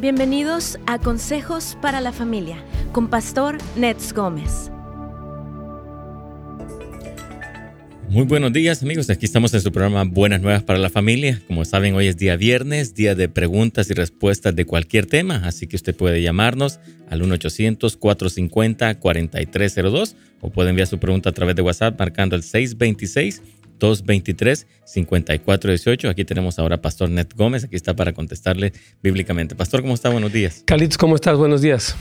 Bienvenidos a Consejos para la Familia con Pastor Nets Gómez. Muy buenos días amigos, aquí estamos en su programa Buenas Nuevas para la Familia. Como saben, hoy es día viernes, día de preguntas y respuestas de cualquier tema, así que usted puede llamarnos al 1-800-450-4302 o puede enviar su pregunta a través de WhatsApp marcando el 626 223-5418. Aquí tenemos ahora a Pastor Net Gómez, aquí está para contestarle bíblicamente. Pastor, ¿cómo está? Buenos días. Calitos, ¿cómo estás? Buenos días.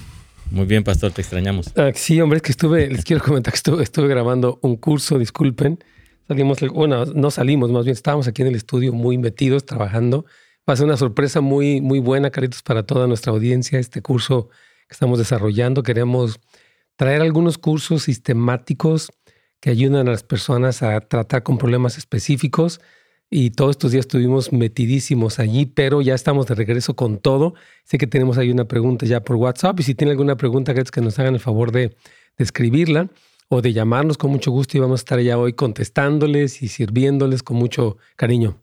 Muy bien, Pastor, te extrañamos. Ah, sí, hombre, es que estuve, les quiero comentar que estuve, estuve grabando un curso, disculpen. Salimos, bueno, no salimos, más bien estábamos aquí en el estudio muy metidos, trabajando. Va a ser una sorpresa muy, muy buena, Calitos, para toda nuestra audiencia, este curso que estamos desarrollando. Queremos traer algunos cursos sistemáticos que ayudan a las personas a tratar con problemas específicos. Y todos estos días estuvimos metidísimos allí, pero ya estamos de regreso con todo. Sé que tenemos ahí una pregunta ya por WhatsApp y si tiene alguna pregunta, que nos hagan el favor de, de escribirla o de llamarnos con mucho gusto y vamos a estar ya hoy contestándoles y sirviéndoles con mucho cariño.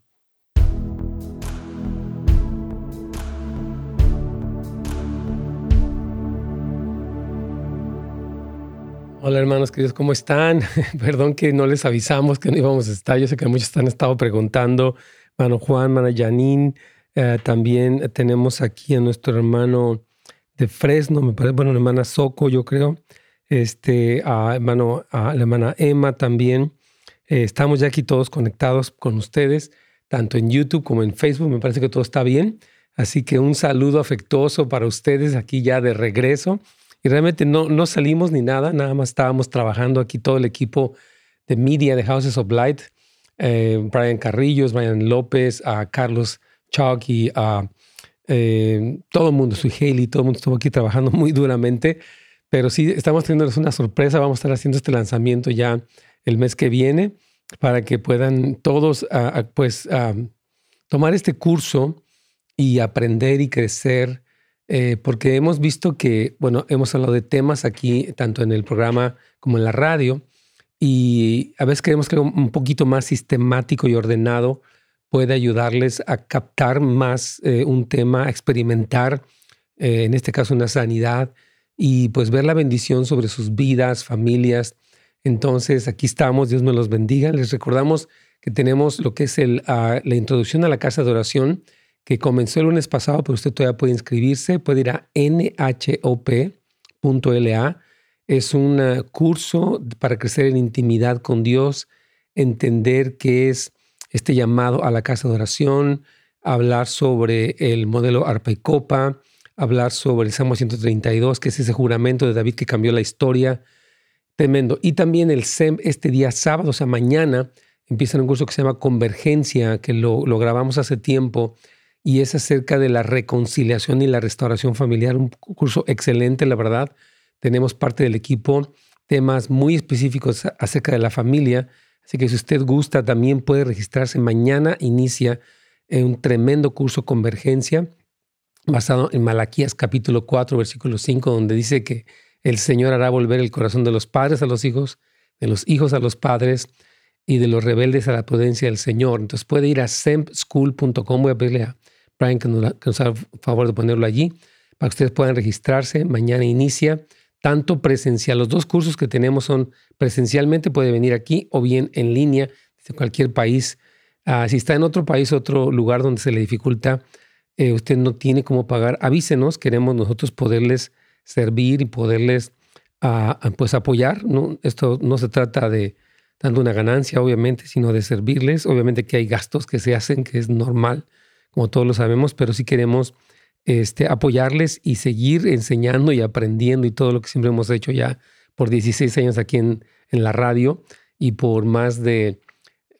Hola hermanos queridos, ¿cómo están? Perdón que no les avisamos que no íbamos a estar. Yo sé que muchos han estado preguntando. Mano Juan, mano Janine. Eh, también tenemos aquí a nuestro hermano de Fresno, me parece, bueno, la hermana Soco, yo creo. Este, a, hermano, la hermana Emma también. Eh, estamos ya aquí todos conectados con ustedes, tanto en YouTube como en Facebook. Me parece que todo está bien. Así que un saludo afectuoso para ustedes aquí ya de regreso. Y realmente no, no salimos ni nada, nada más estábamos trabajando aquí todo el equipo de media de Houses of Light, eh, Brian Carrillos, Brian López, a Carlos Chalk a eh, todo el mundo, soy Haley, todo el mundo estuvo aquí trabajando muy duramente, pero sí estamos teniendo una sorpresa, vamos a estar haciendo este lanzamiento ya el mes que viene para que puedan todos pues tomar este curso y aprender y crecer eh, porque hemos visto que, bueno, hemos hablado de temas aquí, tanto en el programa como en la radio, y a veces queremos que un poquito más sistemático y ordenado puede ayudarles a captar más eh, un tema, a experimentar, eh, en este caso, una sanidad, y pues ver la bendición sobre sus vidas, familias. Entonces, aquí estamos, Dios me los bendiga. Les recordamos que tenemos lo que es el, ah, la introducción a la casa de oración que comenzó el lunes pasado, pero usted todavía puede inscribirse, puede ir a nhop.la. Es un eh, curso para crecer en intimidad con Dios, entender qué es este llamado a la casa de oración, hablar sobre el modelo arpa y copa, hablar sobre el Salmo 132, que es ese juramento de David que cambió la historia. Tremendo. Y también el SEM este día sábado, o sea, mañana, empieza un curso que se llama Convergencia, que lo, lo grabamos hace tiempo y es acerca de la reconciliación y la restauración familiar. Un curso excelente, la verdad. Tenemos parte del equipo temas muy específicos acerca de la familia. Así que si usted gusta, también puede registrarse. Mañana inicia un tremendo curso Convergencia basado en Malaquías capítulo 4, versículo 5, donde dice que el Señor hará volver el corazón de los padres a los hijos, de los hijos a los padres y de los rebeldes a la prudencia del Señor. Entonces puede ir a sempschool.com, voy a a Brian que nos, haga el favor de ponerlo allí, para que ustedes puedan registrarse. Mañana inicia tanto presencial. Los dos cursos que tenemos son presencialmente, puede venir aquí o bien en línea desde cualquier país. Ah, si está en otro país, otro lugar donde se le dificulta, eh, usted no tiene cómo pagar, avísenos, queremos nosotros poderles servir y poderles ah, ah, pues apoyar. Esto no se trata de dando una ganancia, obviamente, sino de servirles. Obviamente que hay gastos que se hacen, que es normal como todos lo sabemos, pero sí queremos este, apoyarles y seguir enseñando y aprendiendo y todo lo que siempre hemos hecho ya por 16 años aquí en, la radio y por más de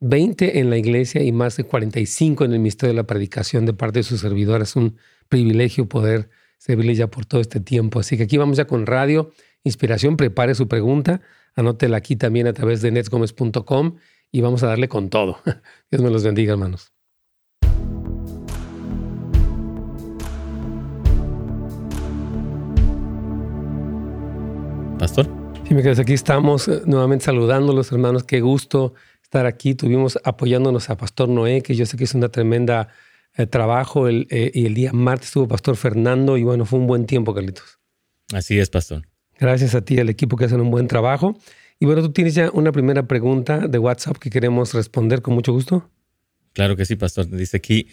20 en la iglesia y más de 45 en el Ministerio de la Predicación de parte de sus servidores. Es un privilegio poder servirles ya por todo este tiempo. Así que aquí vamos ya con radio, inspiración, prepare su pregunta, anótela aquí también a través de netsgomez.com y vamos a darle con todo. Dios me los bendiga, hermanos. Pastor. Sí, me quedas aquí estamos eh, nuevamente saludando a los hermanos. Qué gusto estar aquí. Tuvimos apoyándonos a Pastor Noé, que yo sé que es una tremenda eh, trabajo el, eh, y el día martes estuvo Pastor Fernando y bueno, fue un buen tiempo, Carlitos. Así es, Pastor. Gracias a ti, al equipo que hacen un buen trabajo. Y bueno, tú tienes ya una primera pregunta de WhatsApp que queremos responder con mucho gusto. Claro que sí, pastor. Dice aquí,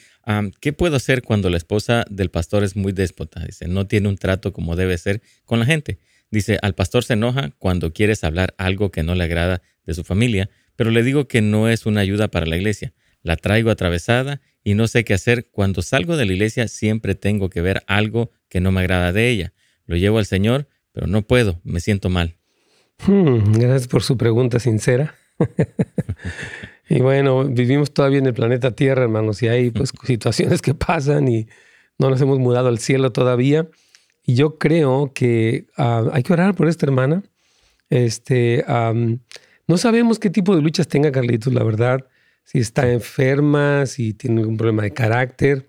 ¿qué puedo hacer cuando la esposa del pastor es muy déspota? Dice, no tiene un trato como debe ser con la gente. Dice, al pastor se enoja cuando quieres hablar algo que no le agrada de su familia, pero le digo que no es una ayuda para la iglesia. La traigo atravesada y no sé qué hacer. Cuando salgo de la iglesia siempre tengo que ver algo que no me agrada de ella. Lo llevo al Señor, pero no puedo, me siento mal. Hmm, gracias por su pregunta sincera. y bueno, vivimos todavía en el planeta Tierra, hermanos, y hay pues situaciones que pasan y no nos hemos mudado al cielo todavía. Y yo creo que ah, hay que orar por esta hermana. Este, no sabemos qué tipo de luchas tenga Carlitos, la verdad. Si está enferma, si tiene algún problema de carácter.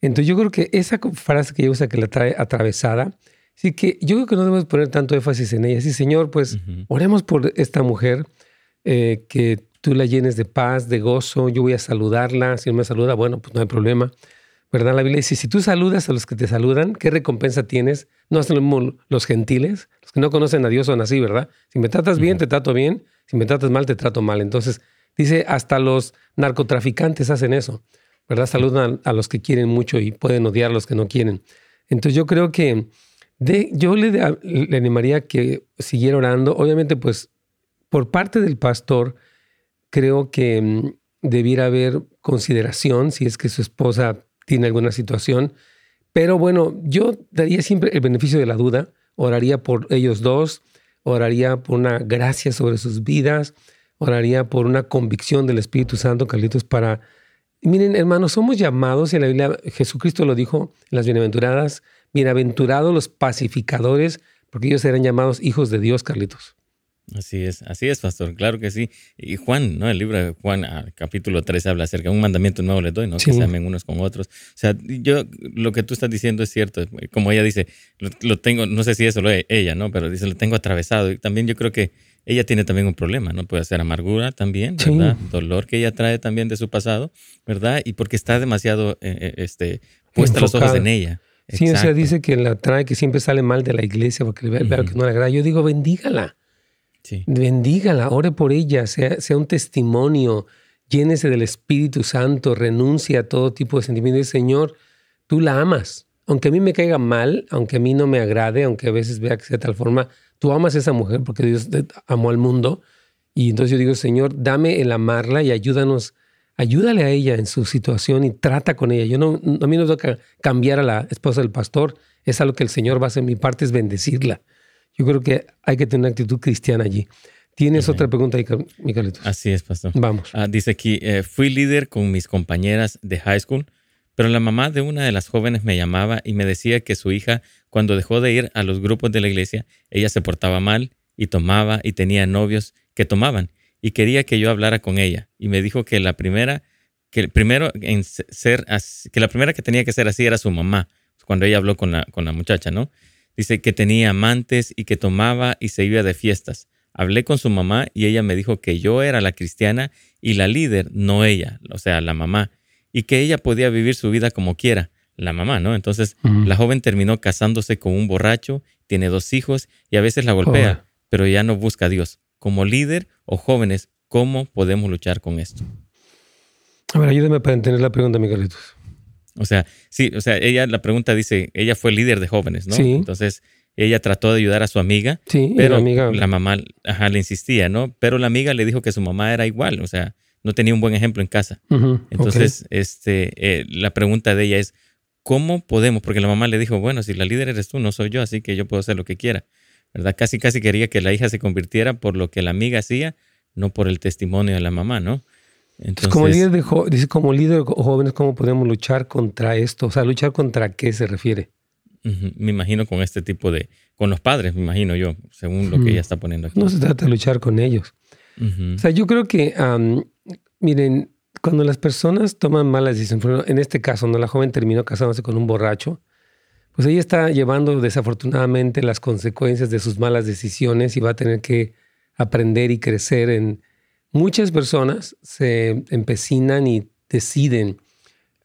Entonces yo creo que esa frase que ella usa que la trae atravesada, sí que yo creo que no debemos poner tanto énfasis en ella. Sí, Señor, pues oremos por esta mujer, eh, que tú la llenes de paz, de gozo. Yo voy a saludarla. Si no me saluda, bueno, pues no hay problema. ¿Verdad? La Biblia dice, si tú saludas a los que te saludan, ¿qué recompensa tienes? No hacen los gentiles, los que no conocen a Dios son así, ¿verdad? Si me tratas bien, te trato bien, si me tratas mal, te trato mal. Entonces, dice, hasta los narcotraficantes hacen eso, ¿verdad? Saludan a, los que quieren mucho y pueden odiar a los que no quieren. Entonces, yo creo que de, yo le, le animaría que siguiera orando. Obviamente, pues, por parte del pastor, creo que mm, debiera haber consideración si es que su esposa tiene alguna situación. Pero bueno, yo daría siempre el beneficio de la duda, oraría por ellos dos, oraría por una gracia sobre sus vidas, oraría por una convicción del Espíritu Santo, Carlitos, para... Miren, hermanos, somos llamados, y en la Biblia Jesucristo lo dijo en las bienaventuradas, bienaventurados los pacificadores, porque ellos serán llamados hijos de Dios, Carlitos. Así es, así es, pastor, claro que sí. Y Juan, ¿no? El libro de Juan, ah, capítulo 13, habla acerca de un mandamiento nuevo les doy, ¿no? Que se amen unos con otros. O sea, yo, lo que tú estás diciendo es cierto. Como ella dice, lo, tengo, no sé si eso lo es ella, ¿no? Pero dice, lo tengo atravesado. Y también yo creo que ella tiene también un problema, ¿no? Puede ser amargura también, ¿verdad? Dolor que ella trae también de su pasado, ¿verdad? Y porque está demasiado, eh, eh, este, puesta los ojos en ella. Sí, o sea, dice que la trae, que siempre sale mal de la iglesia porque ve, que no le agrada. Yo digo, bendígala. Bendígala, ore por ella, sea, sea un testimonio, llénese del Espíritu Santo, renuncia a todo tipo de sentimientos. Señor, tú la amas. Aunque a mí me caiga mal, aunque a mí no me agrade, aunque a veces vea que sea de tal forma, tú amas a esa mujer porque Dios amó al mundo. Y entonces yo digo, Señor, dame el amarla y ayúdanos, ayúdale a ella en su situación y trata con ella. Yo no, a mí no que cambiar a la esposa del pastor, es algo que el Señor va a hacer. Mi parte es bendecirla. Yo creo que hay que tener una actitud cristiana allí. ¿Tienes otra pregunta ahí, Así es, pastor. Vamos. Ah, dice aquí, eh, fui líder con mis compañeras de high school, pero la mamá de una de las jóvenes me llamaba y me decía que su hija, cuando dejó de ir a los grupos de la iglesia, ella se portaba mal y tomaba y tenía novios que tomaban y quería que yo hablara con ella y me dijo que la primera que primero en ser que la primera que tenía que ser así era su mamá cuando ella habló con la con la muchacha, ¿no? Dice que tenía amantes y que tomaba y se iba de fiestas. Hablé con su mamá y ella me dijo que yo era la cristiana y la líder, no ella, o sea, la mamá, y que ella podía vivir su vida como quiera, la mamá, ¿no? Entonces, la joven terminó casándose con un borracho, tiene dos hijos y a veces la golpea, pero ya no busca a Dios. Como líder o jóvenes, ¿cómo podemos luchar con esto? A ver, ayúdame para entender la pregunta, Miguelitos. O sea, sí, o sea, ella, la pregunta dice, ella fue líder de jóvenes, ¿no? Sí. Entonces, ella trató de ayudar a su amiga, sí, pero la, amiga... la mamá ajá, le insistía, ¿no? Pero la amiga le dijo que su mamá era igual, o sea, no tenía un buen ejemplo en casa. Entonces, este, eh, la pregunta de ella es, ¿cómo podemos? Porque la mamá le dijo, bueno, si la líder eres tú, no soy yo, así que yo puedo hacer lo que quiera. ¿Verdad? Casi, casi quería que la hija se convirtiera por lo que la amiga hacía, no por el testimonio de la mamá, ¿no? Entonces, como líder de dice, como líder de jóvenes, ¿cómo podemos luchar contra esto? O sea, ¿luchar contra qué se refiere? me imagino con este tipo de, con los padres, me imagino yo, según lo que ella está poniendo aquí. No se trata de luchar con ellos. O sea, yo creo que, miren, cuando las personas toman malas decisiones, en este caso, no la joven terminó casándose con un borracho, pues ella está llevando desafortunadamente las consecuencias de sus malas decisiones y va a tener que aprender y crecer en, Muchas personas se empecinan y deciden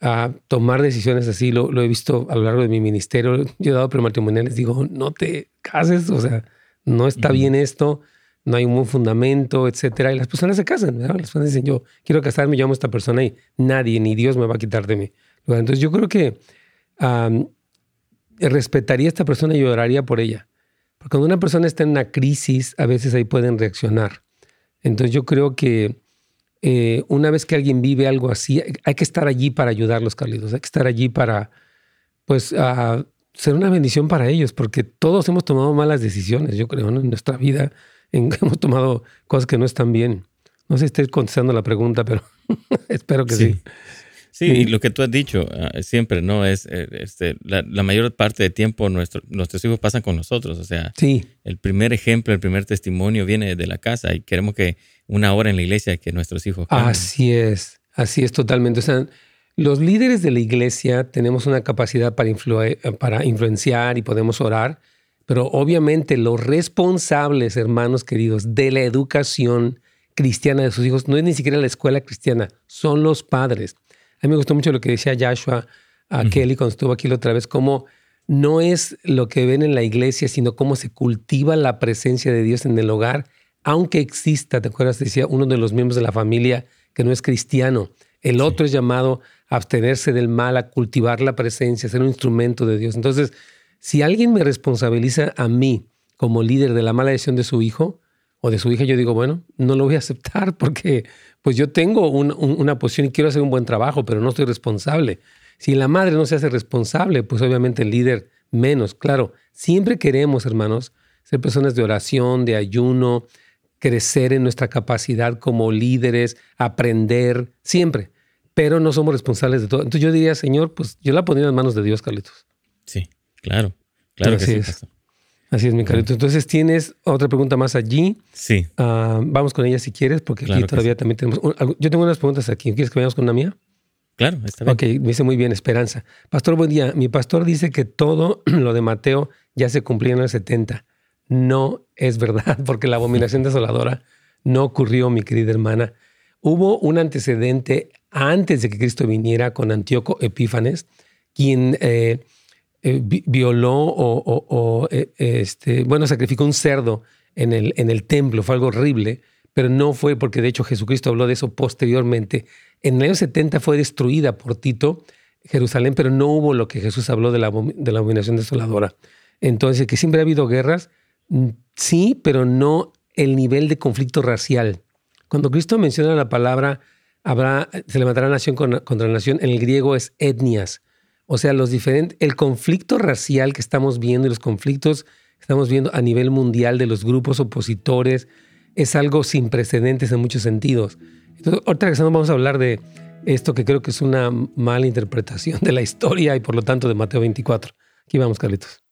a tomar decisiones así. Lo, he visto a lo largo de mi ministerio. Yo he dado prematrimoniales, digo, no te cases, o sea, no está bien esto, no hay un buen fundamento, etcétera. Y las personas se casan, Las personas dicen, yo quiero casarme, llamo a esta persona y nadie, ni Dios me va a quitar de mí. Entonces yo creo que respetaría a esta persona y oraría por ella. Porque cuando una persona está en una crisis, a veces ahí pueden reaccionar. Entonces yo creo que eh, una vez que alguien vive algo así, hay que estar allí para ayudarlos, Carlitos. Hay que estar allí para, pues, ser una bendición para ellos, porque todos hemos tomado malas decisiones, yo creo, en nuestra vida. hemos tomado cosas que no están bien. No sé si estoy contestando la pregunta, pero espero que sí. sí. Y lo que tú has dicho ah, siempre, ¿no? Es eh, este, la, mayor parte del tiempo nuestro, nuestros hijos pasan con nosotros. O sea, sí. el primer ejemplo, el primer testimonio viene de la casa y queremos que una hora en la iglesia que nuestros hijos. Así es, así es totalmente. O sea, los líderes de la iglesia tenemos una capacidad para, para influenciar y podemos orar, pero obviamente los responsables, hermanos queridos, de la educación cristiana de sus hijos no es ni siquiera la escuela cristiana, son los padres. A mí me gustó mucho lo que decía Joshua a Kelly cuando estuvo aquí la otra vez, cómo no es lo que ven en la iglesia, sino cómo se cultiva la presencia de Dios en el hogar aunque exista, ¿te acuerdas? Decía uno de los miembros de la familia que no es cristiano. El otro es llamado a abstenerse del mal, a cultivar la presencia, a ser un instrumento de Dios. Entonces, si alguien me responsabiliza a mí como líder de la mala decisión de su hijo o de su hija, yo digo, bueno, no lo voy a aceptar porque pues yo tengo una posición y quiero hacer un buen trabajo, pero no soy responsable. Si la madre no se hace responsable, pues obviamente el líder menos. Claro, siempre queremos, hermanos, ser personas de oración, de ayuno, crecer en nuestra capacidad como líderes, aprender, siempre. Pero no somos responsables de todo. Entonces yo diría, Señor, pues yo la pondría en manos de Dios, Carlitos. Sí, claro. Claro Así que es. Así es, mi Carlitos. Entonces tienes otra pregunta más allí. Sí. Ah, vamos con ella si quieres, porque aquí todavía también tenemos. Yo tengo unas preguntas aquí. ¿Quieres que vayamos con una mía? Claro, está bien. Ok, me dice muy bien, Esperanza. Pastor, buen día. Mi pastor dice que todo lo de Mateo ya se cumplía en el 70 no es verdad, porque la abominación desoladora no ocurrió, mi querida hermana. Hubo un antecedente antes de que Cristo viniera con Antíoco Epífanes, quien eh, eh, violó o, eh, este, bueno, sacrificó un cerdo en el, en el templo. Fue algo horrible, pero no fue porque de hecho Jesucristo habló de eso posteriormente. En el año 70 fue destruida por Tito Jerusalén, pero no hubo lo que Jesús habló de la, de la abominación desoladora. Entonces, que siempre ha habido guerras, Mm, sí, pero no el nivel de conflicto racial. Cuando Cristo menciona la palabra habrá, se levantará nación contra nación, en el griego es etnias. O sea, los diferentes, el conflicto racial que estamos viendo y los conflictos que estamos viendo a nivel mundial de los grupos opositores es algo sin precedentes en muchos sentidos. Entonces, ahorita que vamos a hablar de esto que creo que es una mala interpretación de la historia y por lo tanto de Mateo 24. Aquí vamos, Carlitos.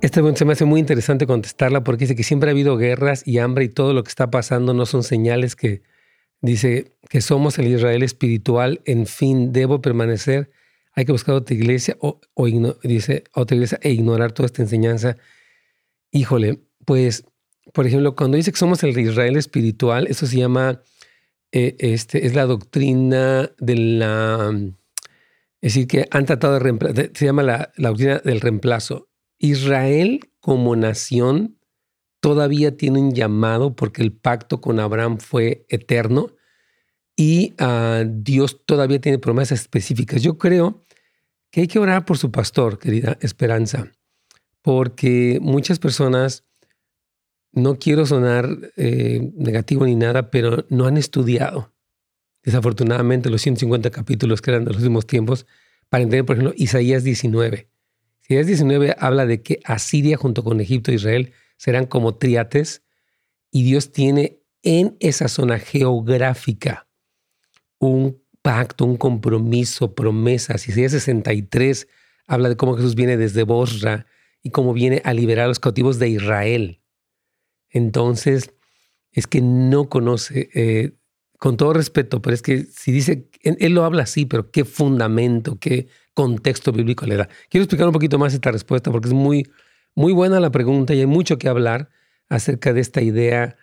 Esta se me hace muy interesante contestarla porque dice que siempre ha habido guerras y hambre y todo lo que está pasando no son señales que dice que somos el Israel espiritual, en fin, debo permanecer, hay que buscar otra iglesia o, dice otra iglesia e ignorar toda esta enseñanza. Híjole, pues, por ejemplo, cuando dice que somos el Israel espiritual, eso se llama, eh, este, es la doctrina de la, es decir, que han tratado de reemplazar, se llama la doctrina del reemplazo. Israel como nación todavía tiene un llamado porque el pacto con Abraham fue eterno y ah, Dios todavía tiene promesas específicas. Yo creo que hay que orar por su pastor, querida Esperanza, porque muchas personas, no quiero sonar eh, negativo ni nada, pero no han estudiado, desafortunadamente, los 150 capítulos que eran de los últimos tiempos para entender, por ejemplo, Isaías 19. Isaías 19 habla de que Asiria junto con Egipto e Israel serán como triates y Dios tiene en esa zona geográfica un pacto, un compromiso, promesas. Isaías 63 habla de cómo Jesús viene desde Bosra y cómo viene a liberar a los cautivos de Israel. Entonces, es que no conoce, eh, con todo respeto, pero es que si dice, él lo habla así, pero qué fundamento, qué contexto bíblico le da. Quiero explicar un poquito más esta respuesta porque es muy, Muy buena la pregunta y hay mucho que hablar acerca de esta idea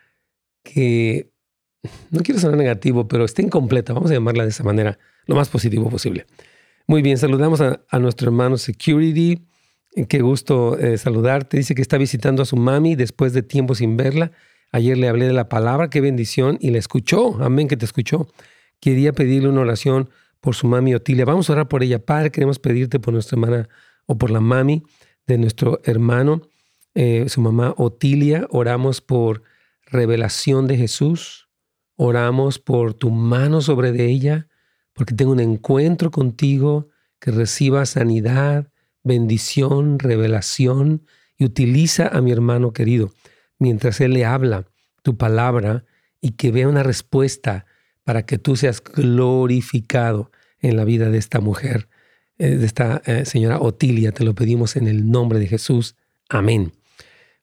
que no quiero sonar negativo, pero está incompleta. Vamos a llamarla de esa manera, lo más positivo posible. Muy bien, saludamos a, nuestro hermano Security. Qué gusto eh, saludarte. Dice que está visitando a su mami después de tiempo sin verla. Ayer le hablé de la palabra, qué bendición, y la escuchó. Amén, que te escuchó. Quería pedirle una oración por su mami Otilia. Vamos a orar por ella. Padre, queremos pedirte por nuestra hermana o por la mami de nuestro hermano, eh, su mamá Otilia. Oramos por revelación de Jesús. Oramos por tu mano sobre de ella, porque tengo un encuentro contigo, que reciba sanidad, bendición, revelación y utiliza a mi hermano querido mientras él le habla tu palabra y que vea una respuesta para que tú seas glorificado en la vida de esta mujer, eh, de esta eh, señora Otilia. Te lo pedimos en el nombre de Jesús. Amén.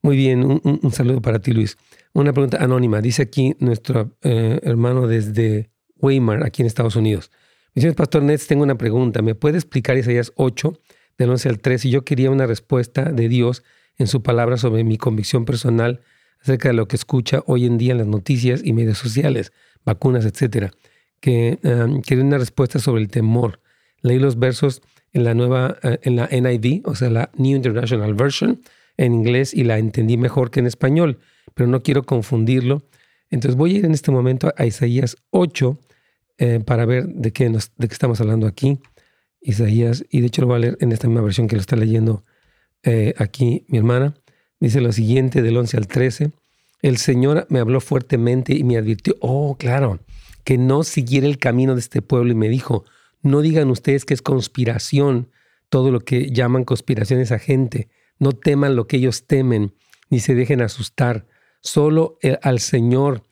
Muy bien, un saludo para ti, Luis. Una pregunta anónima. Dice aquí nuestro eh, hermano desde Weimar, aquí en Estados Unidos. Dice, Pastor Nets, tengo una pregunta. ¿Me puede explicar Isaías 8, del 11 al 13? Y yo quería una respuesta de Dios en su palabra sobre mi convicción personal acerca de lo que escucha hoy en día en las noticias y medios sociales, vacunas, etcétera. Que um, quería una respuesta sobre el temor. Leí los versos en la nueva, eh, en la NIV, o sea, la New International Version, en inglés y la entendí mejor que en español pero no quiero confundirlo. Entonces voy a ir en este momento a Isaías 8 eh, para ver de qué, de qué estamos hablando aquí. Isaías, y de hecho lo voy a leer en esta misma versión que lo está leyendo eh, aquí mi hermana. Dice lo siguiente del 11 al 13. El Señor me habló fuertemente y me advirtió, oh, claro, que no siguiera el camino de este pueblo y me dijo, no digan ustedes que es conspiración todo lo que llaman conspiraciones a gente, no teman lo que ellos temen, ni se dejen asustar, Solo eh, al Señor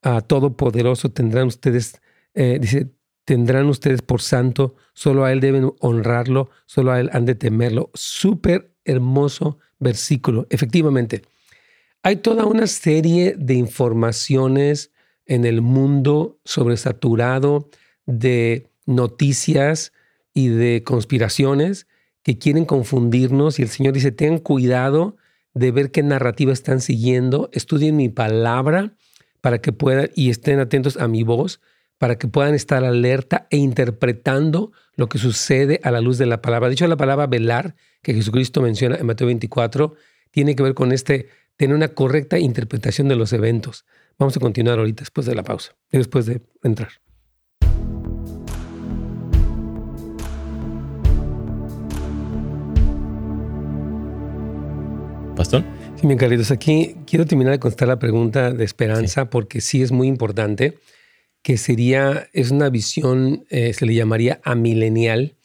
a Todopoderoso tendrán ustedes, eh, dice, tendrán ustedes por santo, solo a Él deben honrarlo, solo a Él han de temerlo. Súper hermoso versículo. Efectivamente, hay toda una serie de informaciones en el mundo sobresaturado de noticias y de conspiraciones que quieren confundirnos y el Señor dice, tengan cuidado de ver qué narrativa están siguiendo, estudien mi palabra para que puedan y estén atentos a mi voz, para que puedan estar alerta e interpretando lo que sucede a la luz de la palabra. De hecho, la palabra velar, que Jesucristo menciona en Mateo 24, tiene que ver con este, tener una correcta interpretación de los eventos. Vamos a continuar ahorita después de la pausa y después de entrar. Pastor. Sí, bien, Carlitos. Aquí quiero terminar de contestar la pregunta de esperanza porque sí es muy importante, que sería, es una visión, eh, se le llamaría amilenial,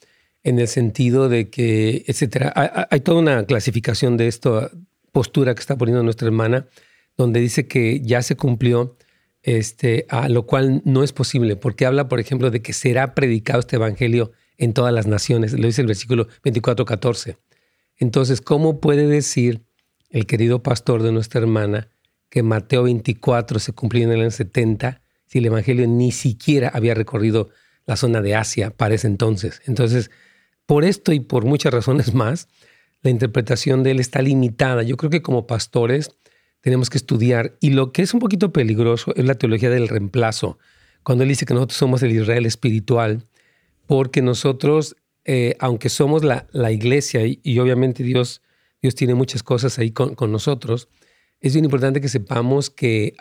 en el sentido de que, etcétera. Hay, hay, toda una clasificación de esta postura que está poniendo nuestra hermana, donde dice que ya se cumplió, este, a lo cual no es posible, porque habla, por ejemplo, de que será predicado este evangelio en todas las naciones. Lo dice el versículo 24, 14. Entonces, ¿cómo puede decir el querido pastor de nuestra hermana, que Mateo 24 se cumplió en el año 70, si el Evangelio ni siquiera había recorrido la zona de Asia para ese entonces. Entonces, por esto y por muchas razones más, la interpretación de él está limitada. Yo creo que como pastores tenemos que estudiar y lo que es un poquito peligroso es la teología del reemplazo, cuando él dice que nosotros somos el Israel espiritual, porque nosotros, eh, aunque somos la, la iglesia y obviamente Dios Dios tiene muchas cosas ahí con, nosotros, es bien importante que sepamos que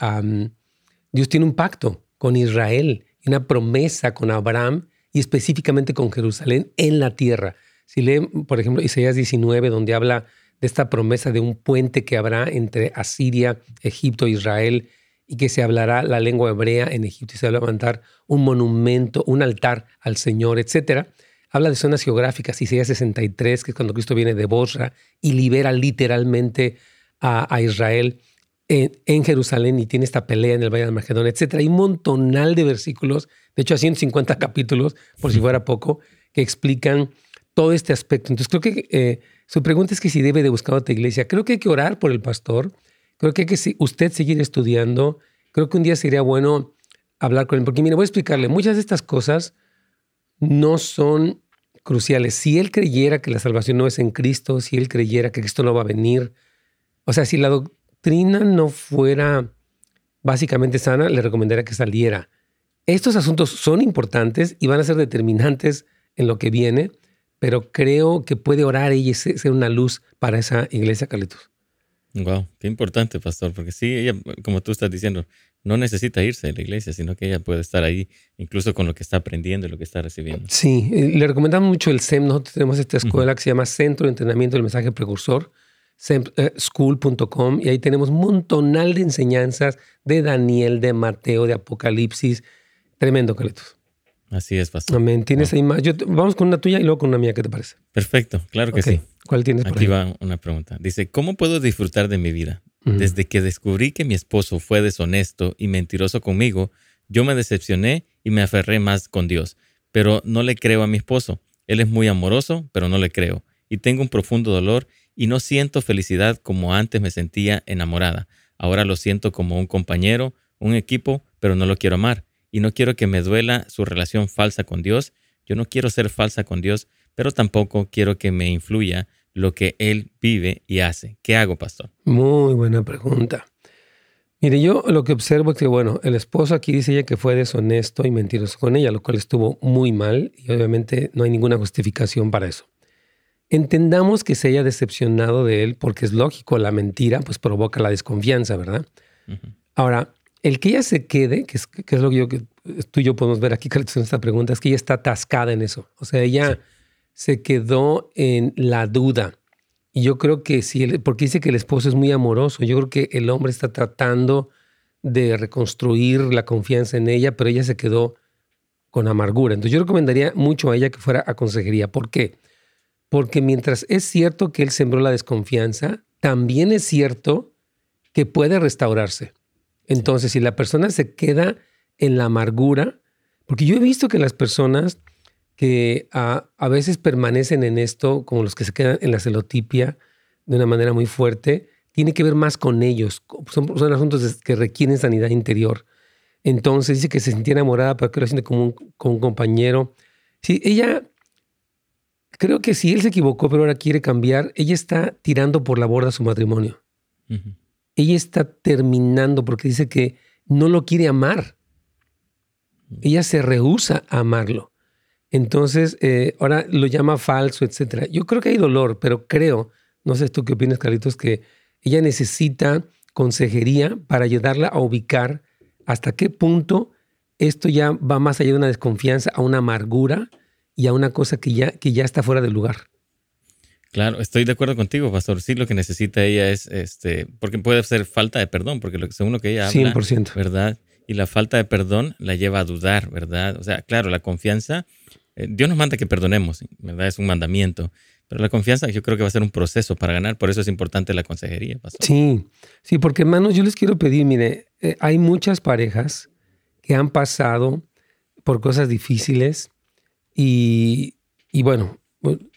Dios tiene un pacto con Israel, una promesa con Abraham y específicamente con Jerusalén en la tierra. Si leen, por ejemplo, Isaías 19, donde habla de esta promesa de un puente que habrá entre Asiria, Egipto e Israel, y que se hablará la lengua hebrea en Egipto y se va a levantar un monumento, un altar al Señor, etcétera. Habla de zonas geográficas, Isaías 63, que es cuando Cristo viene de Bosra y libera literalmente a, Israel en, Jerusalén y tiene esta pelea en el Valle de Magedón, etc. Hay un montonal de versículos, de hecho, a 150 capítulos, por si fuera poco, que explican todo este aspecto. Entonces, creo que eh, su pregunta es que si debe de buscar otra iglesia. Creo que hay que orar por el pastor. Creo que hay que usted seguir estudiando. Creo que un día sería bueno hablar con él. Porque, mire, voy a explicarle, muchas de estas cosas no son cruciales. Si él creyera que la salvación no es en Cristo, si él creyera que Cristo no va a venir, o sea, si la doctrina no fuera básicamente sana, le recomendaría que saliera. Estos asuntos son importantes y van a ser determinantes en lo que viene, pero creo que puede orar ella y ser una luz para esa iglesia, Carlitos. Wow, qué importante, pastor, porque sí, ella, como tú estás diciendo, no necesita irse de la iglesia, sino que ella puede estar ahí, incluso con lo que está aprendiendo y lo que está recibiendo. Sí, eh, le recomendamos mucho el SEM. Nosotros tenemos esta escuela que se llama Centro de Entrenamiento del Mensaje Precursor, semschool.com, y ahí tenemos un montonal de enseñanzas de Daniel, de Mateo, de Apocalipsis. Tremendo, Carlitos. Así es, pastor. Amén. ¿Tienes ahí más? Yo, vamos con una tuya y luego con una mía, ¿qué te parece? Perfecto, claro que sí. ¿Cuál tienes por Aquí va una pregunta. Dice, ¿cómo puedo disfrutar de mi vida? Desde que descubrí que mi esposo fue deshonesto y mentiroso conmigo, yo me decepcioné y me aferré más con Dios. Pero no le creo a mi esposo. Él es muy amoroso, pero no le creo. Y tengo un profundo dolor y no siento felicidad como antes me sentía enamorada. Ahora lo siento como un compañero, un equipo, pero no lo quiero amar y no quiero que me duela su relación falsa con Dios. Yo no quiero ser falsa con Dios, pero tampoco quiero que me influya lo que Él vive y hace. ¿Qué hago, pastor? Muy buena pregunta. Mire, yo lo que observo es que, bueno, el esposo aquí dice ella que fue deshonesto y mentiroso con ella, lo cual estuvo muy mal y obviamente no hay ninguna justificación para eso. Entendamos que se haya decepcionado de él porque es lógico, la mentira pues provoca la desconfianza, ¿verdad? Ahora, el que ella se quede, que es, que es lo que, yo, que tú y yo podemos ver aquí, Carlitos, en esta pregunta, es que ella está atascada en eso. O sea, ella se quedó en la duda. Y yo creo que sí, porque dice que el esposo es muy amoroso, yo creo que el hombre está tratando de reconstruir la confianza en ella, pero ella se quedó con amargura. Entonces yo recomendaría mucho a ella que fuera a consejería. ¿Por qué? Porque mientras es cierto que él sembró la desconfianza, también es cierto que puede restaurarse. Entonces, si la persona se queda en la amargura, porque yo he visto que las personas que a, veces permanecen en esto, como los que se quedan en la celotipia de una manera muy fuerte, tiene que ver más con ellos. Son, asuntos que requieren sanidad interior. Entonces dice que se sentía enamorada, pero que lo siente como un, un compañero. Sí, ella, creo que si él se equivocó, pero ahora quiere cambiar, ella está tirando por la borda su matrimonio ella está terminando porque dice que no lo quiere amar. Ella se rehúsa a amarlo. Entonces, eh, ahora lo llama falso, etc. Yo creo que hay dolor, pero creo, no sé tú qué opinas, Carlitos, que ella necesita consejería para ayudarla a ubicar hasta qué punto esto ya va más allá de una desconfianza, a una amargura y a una cosa que ya, que ya está fuera del lugar. Claro, estoy de acuerdo contigo, pastor. Sí, lo que necesita ella es, este, porque puede ser falta de perdón, porque lo, según lo que ella habla, 100%. ¿verdad? Y la falta de perdón la lleva a dudar, ¿verdad? O sea, claro, la confianza, eh, Dios nos manda que perdonemos, ¿verdad? Es un mandamiento. Pero la confianza yo creo que va a ser un proceso para ganar, por eso es importante la consejería, pastor. Sí, sí, porque hermanos, yo les quiero pedir, mire, eh, hay muchas parejas que han pasado por cosas difíciles y, y bueno,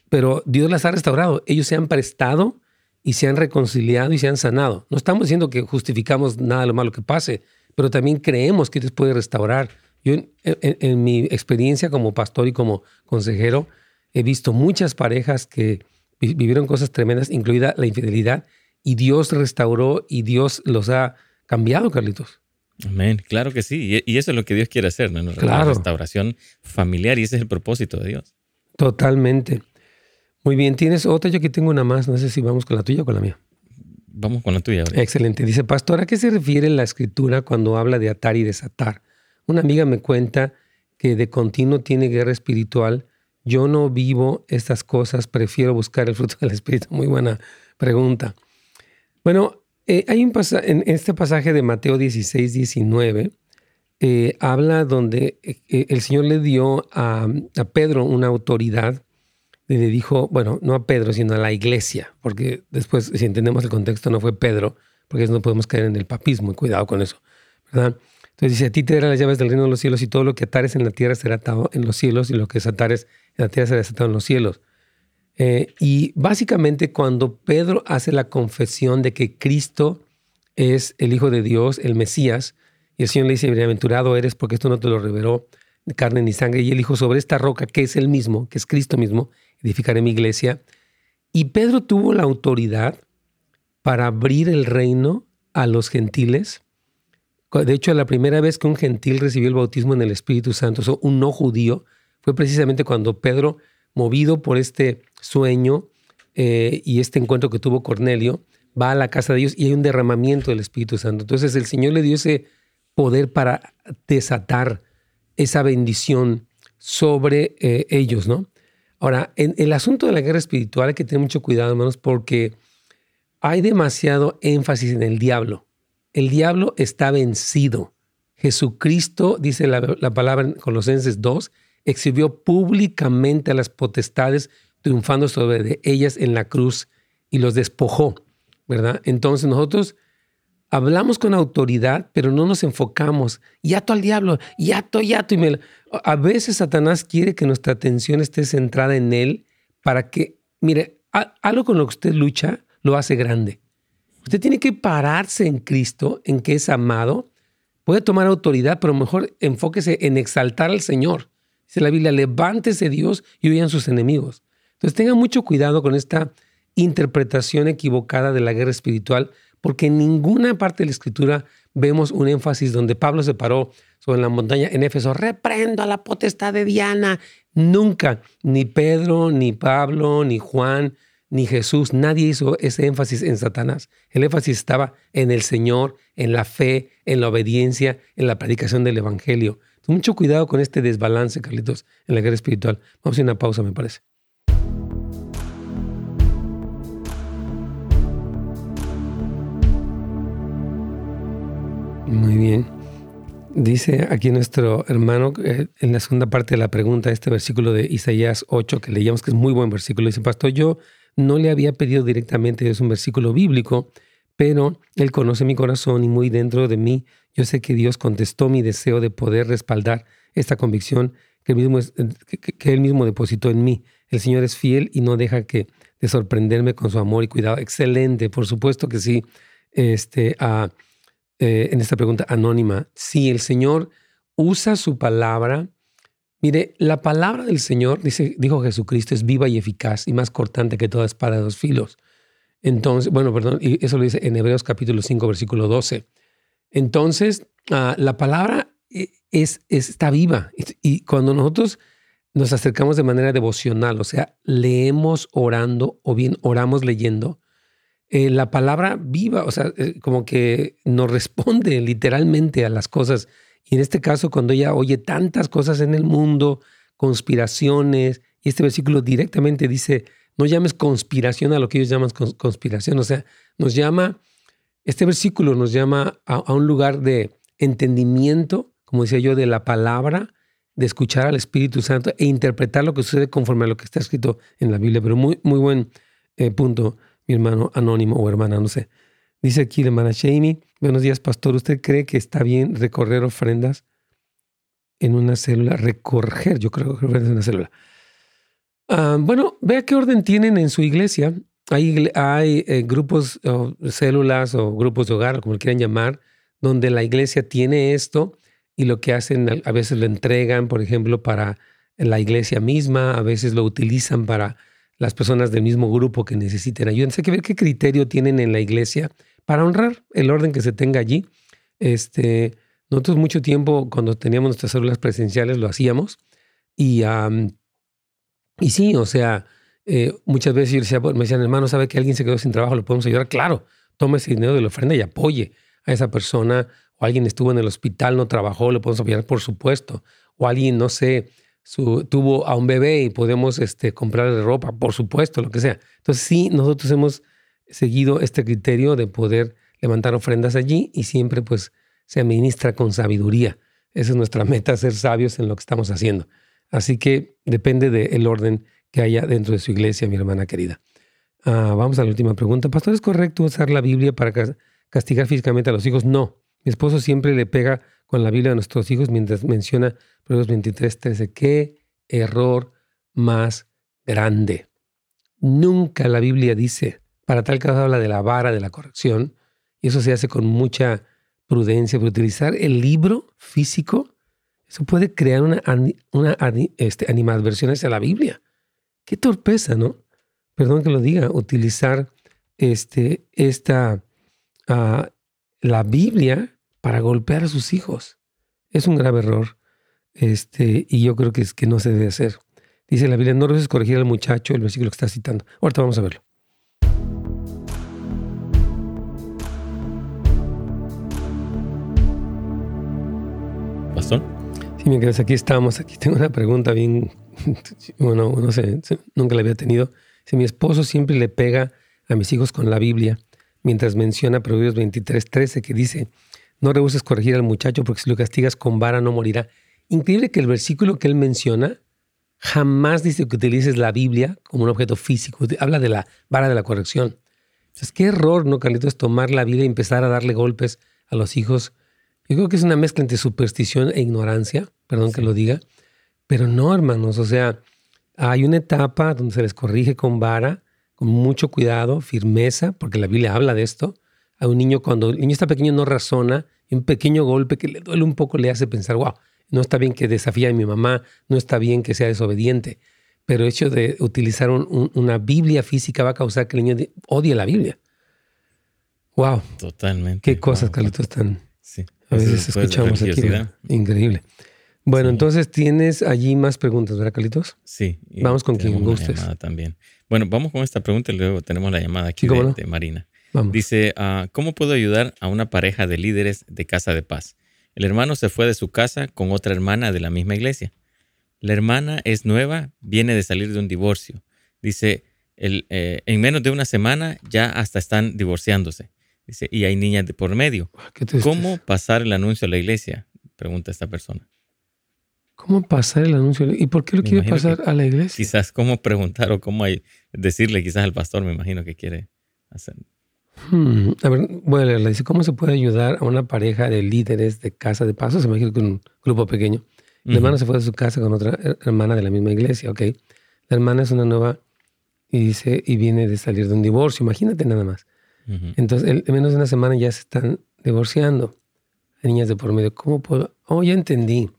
pero Dios las ha restaurado. Ellos se han prestado y se han reconciliado y se han sanado. No estamos diciendo que justificamos nada de lo malo que pase, pero también creemos que Dios puede restaurar. Yo, en, mi experiencia como pastor y como consejero, he visto muchas parejas que vivieron cosas tremendas, incluida la infidelidad, y Dios restauró y Dios los ha cambiado, Carlitos. Amén, claro que sí. Y eso es lo que Dios quiere hacer, ¿no? La restauración familiar y ese es el propósito de Dios. Totalmente. Muy bien, tienes otra, yo aquí tengo una más, no sé si vamos con la tuya o con la mía. Vamos con la tuya. Excelente. Dice, pastor, ¿a qué se refiere la escritura cuando habla de atar y desatar? Una amiga me cuenta que de continuo tiene guerra espiritual. Yo no vivo estas cosas, prefiero buscar el fruto del Espíritu. Muy buena pregunta. Bueno, eh, hay un pasaje, en este pasaje de Mateo 16, 19, eh, habla donde eh, el Señor le dio a, a Pedro una autoridad le dijo, bueno, no a Pedro, sino a la iglesia, porque después, si entendemos el contexto, no fue Pedro, porque no podemos caer en el papismo, y cuidado con eso. Entonces dice, a ti te darán las llaves del reino de los cielos y todo lo que atares en la tierra será atado en los cielos y lo que desatares en la tierra será desatado en los cielos. Eh, y básicamente cuando Pedro hace la confesión de que Cristo es el Hijo de Dios, el Mesías, y el Señor le dice, bienaventurado eres porque esto no te lo reveló carne ni sangre, y él dijo, sobre esta roca, que es el mismo, que es Cristo mismo, edificaré mi iglesia. Y Pedro tuvo la autoridad para abrir el reino a los gentiles. De hecho, la primera vez que un gentil recibió el bautismo en el Espíritu Santo, o un no judío, fue precisamente cuando Pedro, movido por este sueño eh, y este encuentro que tuvo Cornelio, va a la casa de Dios y hay un derramamiento del Espíritu Santo. Entonces el Señor le dio ese poder para desatar esa bendición sobre eh, ellos, ¿no? Ahora, en el asunto de la guerra espiritual hay que tener mucho cuidado, hermanos, porque hay demasiado énfasis en el diablo. El diablo está vencido. Jesucristo, dice la, palabra en Colosenses 2, exhibió públicamente a las potestades, triunfando sobre ellas en la cruz y los despojó, ¿verdad? Entonces nosotros hablamos con autoridad, pero no nos enfocamos. Yato al diablo, yato, yato. Y me... A veces Satanás quiere que nuestra atención esté centrada en él para que, mire, algo con lo que usted lucha lo hace grande. Usted tiene que pararse en Cristo, en que es amado. Puede tomar autoridad, pero mejor enfóquese en exaltar al Señor. Dice la Biblia, levántese Dios y huyan sus enemigos. Entonces tenga mucho cuidado con esta interpretación equivocada de la guerra espiritual, porque en ninguna parte de la escritura vemos un énfasis donde Pablo se paró sobre la montaña en Éfeso, reprendo a la potestad de Diana. Nunca, ni Pedro, ni Pablo, ni Juan, ni Jesús, nadie hizo ese énfasis en Satanás. El énfasis estaba en el Señor, en la fe, en la obediencia, en la predicación del Evangelio. mucho cuidado con este desbalance, Carlitos, en la guerra espiritual. Vamos a una pausa, me parece. Muy bien. Dice aquí nuestro hermano eh, en la segunda parte de la pregunta, este versículo de Isaías 8 que leíamos, que es muy buen versículo. Dice, Pastor, yo no le había pedido directamente, es un versículo bíblico, pero Él conoce mi corazón y muy dentro de mí yo sé que Dios contestó mi deseo de poder respaldar esta convicción que Él mismo, que, él mismo depositó en mí. El Señor es fiel y no deja que de sorprenderme con su amor y cuidado. Excelente, por supuesto que sí. Este, eh, en esta pregunta anónima, si el Señor usa su palabra Mire, la palabra del Señor, dice, dijo Jesucristo, es viva y eficaz y más cortante que toda espada de dos filos. Entonces, bueno, perdón, eso lo dice en Hebreos capítulo 5, versículo 12. Entonces, ah, la palabra e, es, está viva y cuando nosotros nos acercamos de manera devocional, o sea, leemos orando o bien oramos leyendo, eh, la palabra viva, o sea, eh, como que nos responde literalmente a las cosas. Y en este caso, cuando ella oye tantas cosas en el mundo, conspiraciones, y este versículo directamente dice, no llames conspiración a lo que ellos llaman conspiración, o sea, nos llama, este versículo nos llama a, un lugar de entendimiento, como decía yo, de la palabra, de escuchar al Espíritu Santo e interpretar lo que sucede conforme a lo que está escrito en la Biblia. Pero muy, muy buen eh, punto, mi hermano anónimo o hermana, no sé. Dice aquí la hermana Shamey, buenos días pastor, ¿usted cree que está bien recorrer ofrendas en una célula? Recorrer, yo creo que ofrendas en una célula. Ah, bueno, vea qué orden tienen en su iglesia. Hay, hay eh, grupos, o células o grupos de hogar, como lo quieran llamar, donde la iglesia tiene esto y lo que hacen, a veces lo entregan, por ejemplo, para la iglesia misma, a veces lo utilizan para las personas del mismo grupo que necesiten ayuda. Hay que ver qué criterio tienen en la iglesia para honrar el orden que se tenga allí. Este, nosotros mucho tiempo, cuando teníamos nuestras células presenciales, lo hacíamos. Y, y sí, o sea, eh, muchas veces yo decía, me decían, hermano, ¿sabe que alguien se quedó sin trabajo? ¿Lo podemos ayudar? Claro, tome ese dinero de la ofrenda y apoye a esa persona. O alguien estuvo en el hospital, no trabajó, le podemos apoyar, por supuesto. O alguien, no sé, tuvo a un bebé y podemos este, comprarle ropa, por supuesto, lo que sea. Entonces sí, nosotros hemos seguido este criterio de poder levantar ofrendas allí y siempre pues se administra con sabiduría. Esa es nuestra meta, ser sabios en lo que estamos haciendo. Así que depende del orden que haya dentro de su iglesia, mi hermana querida. Ah, vamos a la última pregunta. Pastor, ¿es correcto usar la Biblia para castigar físicamente a los hijos? No. Mi esposo siempre le pega con la Biblia a nuestros hijos mientras menciona Proverbios 23, 13. ¿Qué error más grande? Nunca la Biblia dice, para tal caso habla de la vara de la corrección, y eso se hace con mucha prudencia, pero utilizar el libro físico Eso puede crear una, una este, animadversión hacia la Biblia. Qué torpeza, ¿no? Perdón que lo diga, utilizar este, esta, ah, la Biblia para golpear a sus hijos. Es un grave error. Este, y yo creo que es que no se debe hacer. Dice la Biblia, no debes corregir al muchacho, el versículo que está citando. Ahorita vamos a verlo. Pastor. Sí, mientras aquí estamos, aquí tengo una pregunta bien, bueno, no sé, nunca la había tenido. Si mi esposo siempre le pega a mis hijos con la Biblia, mientras menciona Proverbios 23, 13, que dice, no rehuses corregir al muchacho porque si lo castigas con vara no morirá. Increíble que el versículo que él menciona jamás dice que utilices la Biblia como un objeto físico. Habla de la vara de la corrección. Entonces, qué error, ¿no, Carlitos? Tomar la Biblia y empezar a darle golpes a los hijos. Yo creo que es una mezcla entre superstición e ignorancia, perdón que lo diga, pero no, hermanos. O sea, hay una etapa donde se les corrige con vara, con mucho cuidado, firmeza, porque la Biblia habla de esto a un niño cuando el niño está pequeño no razona, y un pequeño golpe que le duele un poco le hace pensar, wow, no está bien que desafíe a mi mamá, no está bien que sea desobediente, pero el hecho de utilizar una Biblia física va a causar que el niño odie la Biblia. Wow. Totalmente. Qué cosas, Carlitos, están. Sí. A veces escuchamos aquí. Increíble. Bueno, entonces tienes allí más preguntas, ¿verdad, Carlitos? Sí. Vamos con quien gustes. También. Bueno, vamos con esta pregunta y luego tenemos la llamada aquí de Marina. Dice, ah, ¿cómo puedo ayudar a una pareja de líderes de Casa de Paz? El hermano se fue de su casa con otra hermana de la misma iglesia. La hermana es nueva, viene de salir de un divorcio. Dice, el, eh, en menos de una semana ya hasta están divorciándose. Dice, y hay niñas de por medio. Ah, ¿Cómo pasar el anuncio a la iglesia? Pregunta esta persona. ¿Cómo pasar el anuncio? ¿Y por qué lo quiere pasar a la iglesia? Quizás cómo preguntar o cómo decirle quizás al pastor, me imagino que quiere hacer. Hmm, a ver, voy a leerla. Dice, ¿cómo se puede ayudar a una pareja de líderes de casa de paso? Se me imagina que un grupo pequeño. La hermana se fue de su casa con otra hermana de la misma iglesia, ok. La hermana es una nueva y dice, y viene de salir de un divorcio. Imagínate nada más. Entonces, en menos de una semana ya se están divorciando. Hay niñas de por medio. ¿Cómo puedo? Oh, ya entendí.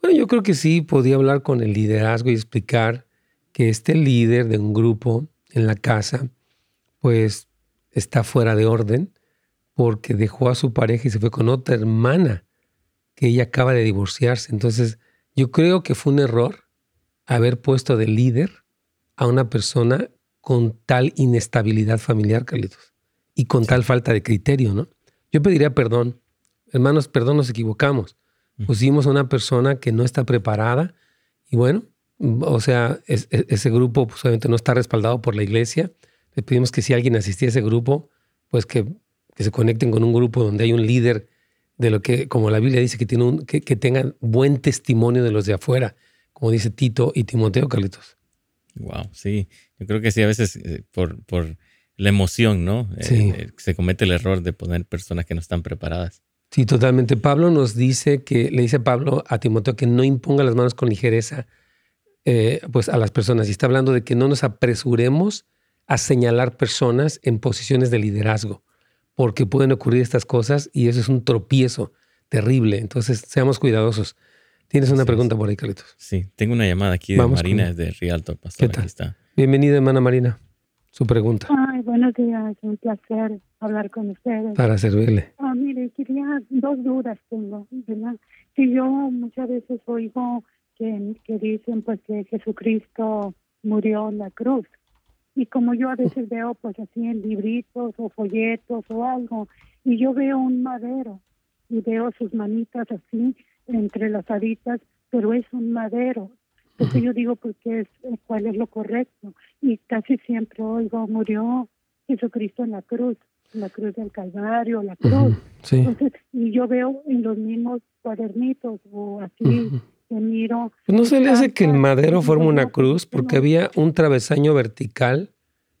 Bueno, yo creo que sí podía hablar con el liderazgo y explicar que este líder de un grupo en la casa, pues está fuera de orden porque dejó a su pareja y se fue con otra hermana que ella acaba de divorciarse. Entonces, yo creo que fue un error haber puesto de líder a una persona con tal inestabilidad familiar, Carlitos, y con tal falta de criterio, ¿no? Yo pediría perdón. Hermanos, perdón, nos equivocamos. Pusimos a una persona que no está preparada y bueno, o sea, ese grupo pues, obviamente no está respaldado por la iglesia le pedimos que si alguien asistía a ese grupo, pues que, se conecten con un grupo donde hay un líder de lo que, como la Biblia dice, que, tiene un, que, tengan buen testimonio de los de afuera, como dice Tito y Timoteo, Carlitos. Wow, sí. Yo creo que sí, a veces eh, por, por la emoción, ¿no? Eh, eh, se comete el error de poner personas que no están preparadas. Sí, totalmente. Pablo nos dice que, le dice Pablo a Timoteo que no imponga las manos con ligereza pues a las personas. Y está hablando de que no nos apresuremos a señalar personas en posiciones de liderazgo, porque pueden ocurrir estas cosas y eso es un tropiezo terrible. Entonces, seamos cuidadosos. ¿Tienes una pregunta por ahí, Carlitos? Sí, tengo una llamada aquí de Marina, de Rialto, pastor. ¿Qué tal? está. Bienvenida, hermana Marina. Su pregunta. Ay, buenos días, un placer hablar con ustedes. Para servirle. Ah, mire, quería, dos dudas tengo, ¿verdad? Que yo muchas veces oigo que, que dicen pues que Jesucristo murió en la cruz. Y como yo a veces veo pues así en libritos o folletos o algo, y yo veo un madero y veo sus manitas así entre las haditas, pero es un madero. Entonces yo digo, pues, ¿qué es, ¿cuál es lo correcto? Y casi siempre oigo, murió Jesucristo en la cruz, en la cruz del Calvario, la cruz. Entonces, y yo veo en los mismos cuadernitos o así, miro. ¿No se le hace que el madero forma una cruz? Porque había un travesaño vertical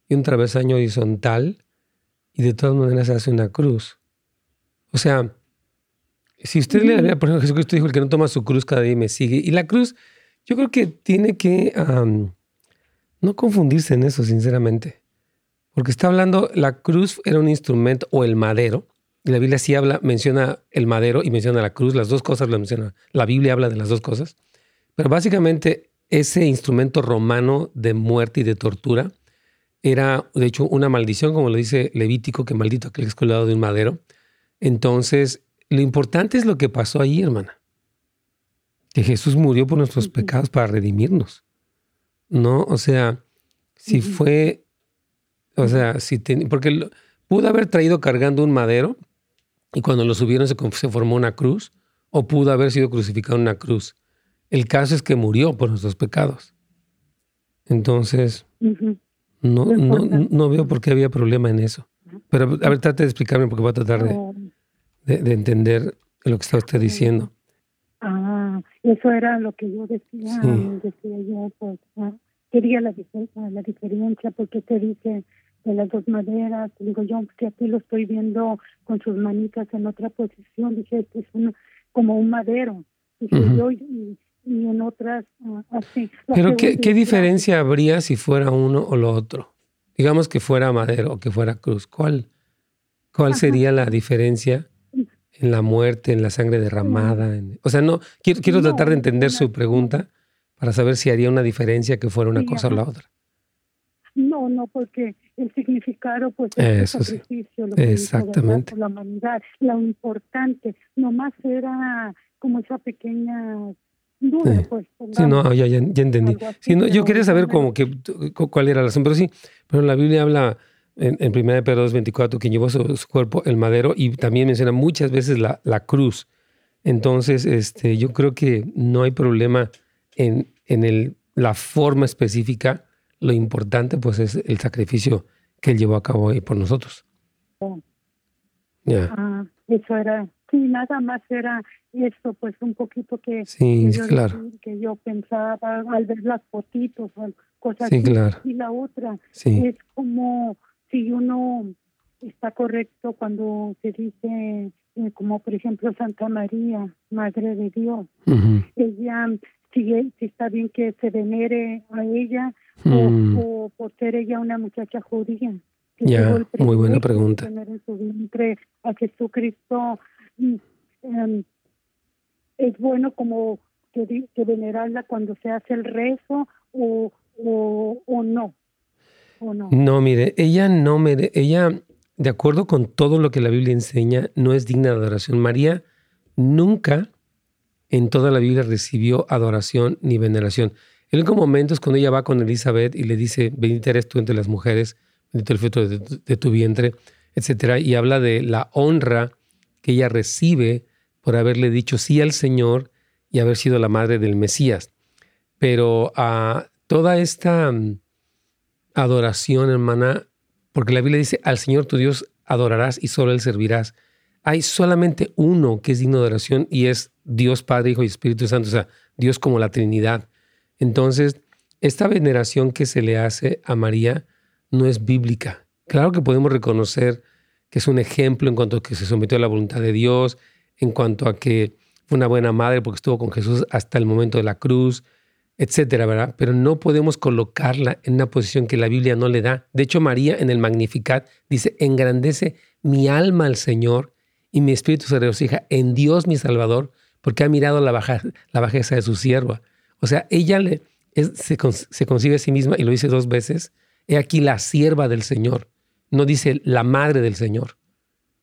y un travesaño horizontal y de todas maneras se hace una cruz. O sea, si usted le haría, por ejemplo, Jesucristo dijo, el que no toma su cruz cada día me sigue. Y la cruz, yo creo que tiene que no confundirse en eso, sinceramente. Porque está hablando, la cruz era un instrumento, o el madero, Y la Biblia sí habla, menciona el madero y menciona la cruz, las dos cosas lo menciona. La Biblia habla de las dos cosas. Pero básicamente ese instrumento romano de muerte y de tortura era, de hecho, una maldición, como lo dice Levítico, que maldito aquel que es colgado de un madero. Entonces, lo importante es lo que pasó ahí, hermana. Que Jesús murió por nuestros pecados para redimirnos. ¿No? O sea, si fue, o sea, si porque pudo haber traído cargando un madero y cuando lo subieron se, se formó una cruz, o pudo haber sido crucificado en una cruz. El caso es que murió por nuestros pecados. Entonces, no, no, veo por qué había problema en eso. Pero a ver, trate de explicarme porque voy a tratar de, oh. de, entender lo que está usted diciendo. Ah, eso era lo que yo decía. Decía yo, pues, ah, quería la, la diferencia porque te dice de las dos maderas. Digo yo, que aquí lo estoy viendo con sus manitas en otra posición. Dije, este es como un madero. Dije yo, y, y en otras ah, así. Pero ¿qué, ¿qué, diferencia habría si fuera uno o lo otro? Digamos que fuera madero o que fuera cruz. ¿Cuál, cuál sería la diferencia en la muerte, en la sangre derramada? o sea, no quiero, quiero tratar de entender su pregunta para saber si haría una diferencia que fuera una cosa o la otra. No, no, porque el significado pues es el sacrificio, lo que Exactamente. la humanidad, lo importante, nomás era como esa pequeña pues, sí, no, ya, ya, entendí. yo quería saber como que, cuál era la razón, pero sí, pero la Biblia habla en, en 1 Pedro 2.24 que llevó su, cuerpo el madero y también menciona muchas veces la, la, cruz. Entonces, este, yo creo que no hay problema en, en el, la forma específica. Lo importante pues es el sacrificio que él llevó a cabo ahí por nosotros. Ya. Ah, eso era, sí, nada más era esto, pues un poquito que, sí, yo, claro. que yo pensaba al ver las fotitos o cosas sí, Claro. Y la otra es como si uno está correcto cuando se dice, eh, como por ejemplo Santa María, Madre de Dios, ella, si, si está bien que se venere a ella o, mm. o por ser ella una muchacha judía. Ya, muy buena pregunta. Tener en su vientre a Jesucristo mm, em, es bueno como que, que, venerarla cuando se hace el rezo o, o, o no. ¿O no? Mire, ella no me, ella, de acuerdo con todo lo que la Biblia enseña, no es digna de adoración. María nunca en toda la Biblia recibió adoración ni veneración. El único momento es cuando ella va con Elizabeth y le dice, bendita eres tú entre las mujeres, bendito el fruto de, tu vientre, etcétera, y habla de la honra que ella recibe por haberle dicho sí al Señor y haber sido la madre del Mesías. Pero a ah, toda esta adoración, hermana, porque la Biblia dice, al Señor tu Dios adorarás y solo Él servirás. Hay solamente uno que es digno de adoración y es Dios Padre, Hijo y Espíritu Santo, o sea, Dios como la Trinidad. Entonces, esta veneración que se le hace a María no es bíblica. Claro que podemos reconocer que es un ejemplo en cuanto a que se sometió a la voluntad de Dios, en cuanto a que fue una buena madre porque estuvo con Jesús hasta el momento de la cruz, etcétera, ¿verdad? Pero no podemos colocarla en una posición que la Biblia no le da. De hecho, María en el Magnificat dice, engrandece mi alma al Señor y mi espíritu se regocija en Dios mi Salvador porque ha mirado la, la bajeza de su sierva. O sea, ella se, se concibe a sí misma, y lo dice dos veces, he aquí la sierva del Señor. No dice la madre del Señor.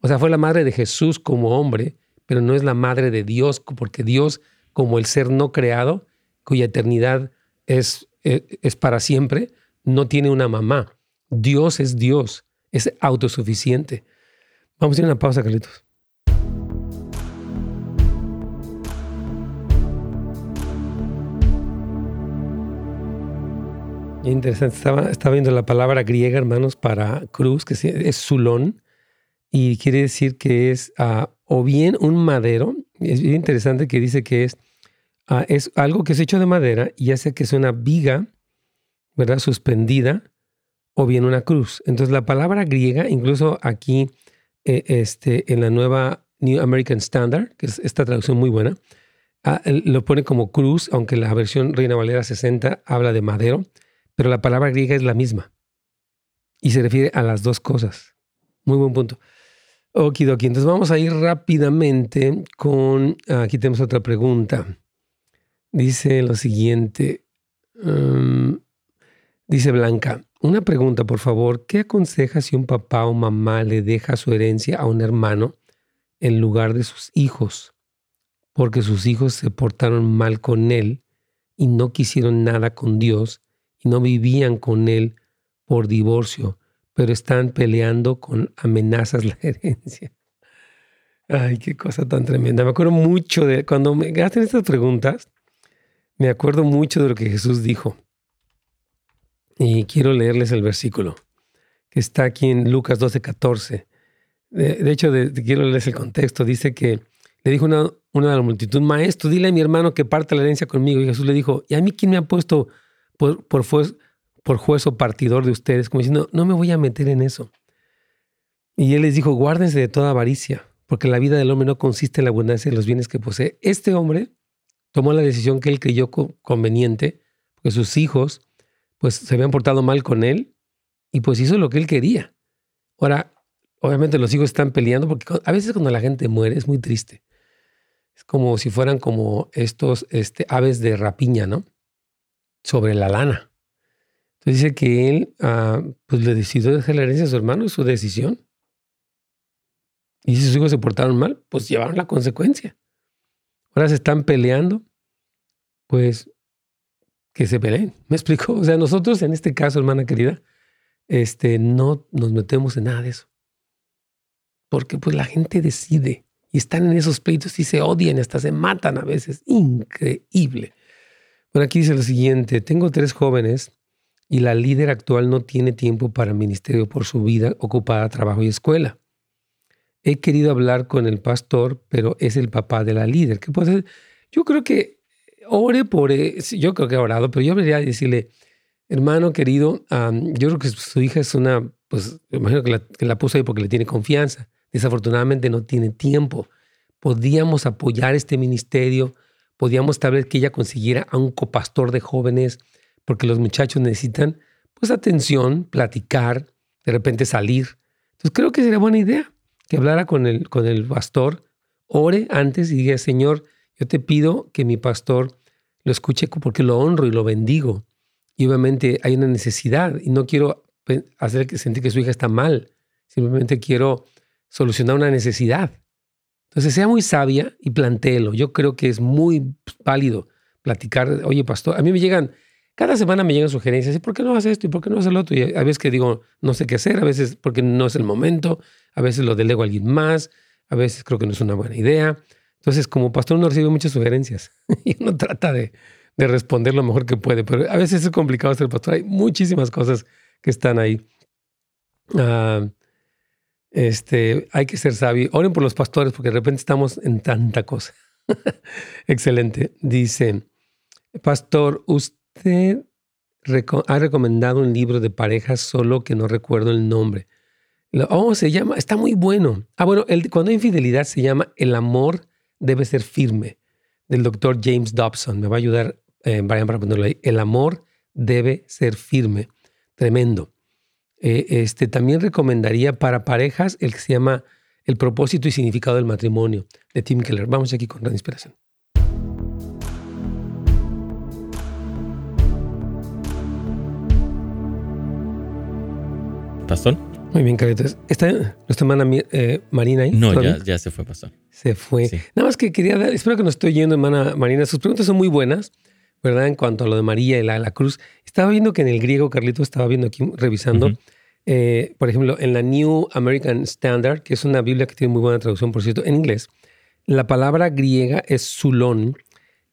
O sea, fue la madre de Jesús como hombre, pero no es la madre de Dios, porque Dios, como el ser no creado, cuya eternidad es, eh, es para siempre, no tiene una mamá. Dios es Dios, es autosuficiente. Vamos a ir a una pausa, Carlitos. Interesante. Estaba, estaba, viendo la palabra griega, hermanos, para cruz, que es zulón, y quiere decir que es ah, o bien un madero. Es interesante que dice que es, ah, es algo que es hecho de madera y hace que es una viga, ¿verdad? Suspendida, o bien una cruz. Entonces, la palabra griega, incluso aquí eh, este, en la nueva New American Standard, que es esta traducción muy buena, ah, lo pone como cruz, aunque la versión Reina Valera 60 habla de madero pero la palabra griega es la misma y se refiere a las dos cosas. Muy buen punto. Okidoki, entonces vamos a ir rápidamente con, aquí tenemos otra pregunta. Dice lo siguiente, um, dice Blanca, una pregunta por favor, ¿qué aconseja si un papá o mamá le deja su herencia a un hermano en lugar de sus hijos? Porque sus hijos se portaron mal con él y no quisieron nada con Dios y no vivían con él por divorcio pero están peleando con amenazas la herencia. Ay, qué cosa tan tremenda. Me acuerdo mucho de cuando me hacen estas preguntas, me acuerdo mucho de lo que Jesús dijo. Y quiero leerles el versículo que está aquí en Lucas 12, 14. De, hecho, quiero leerles el contexto. Dice que le dijo una, una de la multitud, maestro, dile a mi hermano que parte la herencia conmigo. Y Jesús le dijo, ¿y a mí quién me ha puesto por, por, por juez o partidor de ustedes, como diciendo, no me voy a meter en eso. Y él les dijo, guárdense de toda avaricia, porque la vida del hombre no consiste en la abundancia de los bienes que posee. Este hombre tomó la decisión que él creyó conveniente, porque sus hijos pues se habían portado mal con él y pues hizo lo que él quería. Ahora, obviamente los hijos están peleando porque a veces cuando la gente muere es muy triste. Es como si fueran como estos este, aves de rapiña, ¿no? Sobre la lana dice que él ah, pues le decidió dejar la herencia a su hermano, es su decisión. Y si sus hijos se portaron mal, pues llevaron la consecuencia. Ahora se están peleando, pues que se peleen. ¿Me explico? O sea, nosotros en este caso, hermana querida, este, no nos metemos en nada de eso. Porque pues la gente decide y están en esos pleitos y se odian, hasta se matan a veces. Increíble. Bueno, aquí dice lo siguiente, tengo tres jóvenes y la líder actual no tiene tiempo para el ministerio por su vida ocupada trabajo y escuela. He querido hablar con el pastor, pero es el papá de la líder. ¿Qué puede hacer? Yo creo que ore por, yo creo que ha orado, pero yo debería decirle, hermano querido, yo creo que su hija es una, pues, imagino que la, que la puso ahí porque le tiene confianza. Desafortunadamente no tiene tiempo. Podíamos apoyar este ministerio, podíamos tal vez que ella consiguiera a un copastor de jóvenes, porque los muchachos necesitan pues atención, platicar, de repente salir. Entonces creo que sería buena idea que hablara con el, con el pastor, ore antes y diga, Señor, yo te pido que mi pastor lo escuche porque lo honro y lo bendigo. Y obviamente hay una necesidad y no quiero hacer que sentir que su hija está mal, simplemente quiero solucionar una necesidad. Entonces sea muy sabia y plantéelo. Yo creo que es muy válido platicar, oye pastor, a mí me llegan cada semana me llegan sugerencias, ¿y por qué no haces esto? ¿Y por qué no haces lo otro? Y a veces que digo, no sé qué hacer, a veces porque no es el momento, a veces lo delego a alguien más, a veces creo que no es una buena idea. Entonces, como pastor uno recibe muchas sugerencias y uno trata de, responder lo mejor que puede, pero a veces es complicado ser pastor. Hay muchísimas cosas que están ahí. Ah, este, hay que ser sabio. Oren por los pastores porque de repente estamos en tanta cosa. Excelente. Dice, pastor, usted usted ha recomendado un libro de parejas, solo que no recuerdo el nombre. Oh, se llama, está muy bueno. Ah, bueno, cuando hay infidelidad se llama El amor debe ser firme, del doctor James Dobson. Me va a ayudar eh, Brian para ponerlo ahí. El amor debe ser firme. Tremendo. Eh, este, también recomendaría para parejas el que se llama El propósito y significado del matrimonio, de Tim Keller. Vamos aquí con la inspiración. Pastor. Muy bien, Carlitos. ¿Está nuestra hermana eh, Marina ahí? No, ya, se fue, Pastor. Se fue. Nada más que quería dar, espero que nos estoy yendo, hermana Marina. Sus preguntas son muy buenas, ¿verdad? En cuanto a lo de María y la, la cruz. Estaba viendo que en el griego, Carlitos, estaba viendo aquí, revisando, eh, por ejemplo, en la New American Standard, que es una Biblia que tiene muy buena traducción, por cierto, en inglés, la palabra griega es zulón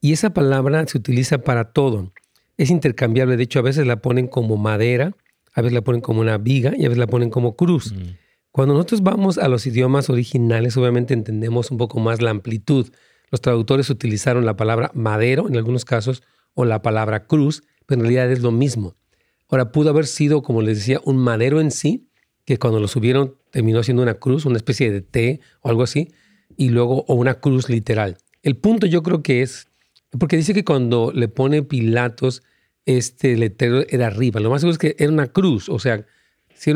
y esa palabra se utiliza para todo. Es intercambiable, de hecho, a veces la ponen como madera a veces la ponen como una viga y a veces la ponen como cruz. Mm. Cuando nosotros vamos a los idiomas originales, obviamente entendemos un poco más la amplitud. Los traductores utilizaron la palabra madero en algunos casos o la palabra cruz, pero en realidad es lo mismo. Ahora, pudo haber sido, como les decía, un madero en sí, que cuando lo subieron terminó siendo una cruz, una especie de T o algo así, y luego, o una cruz literal. El punto yo creo que es, porque dice que cuando le pone Pilatos este letrero era arriba. Lo más seguro es que era una cruz, o sea, si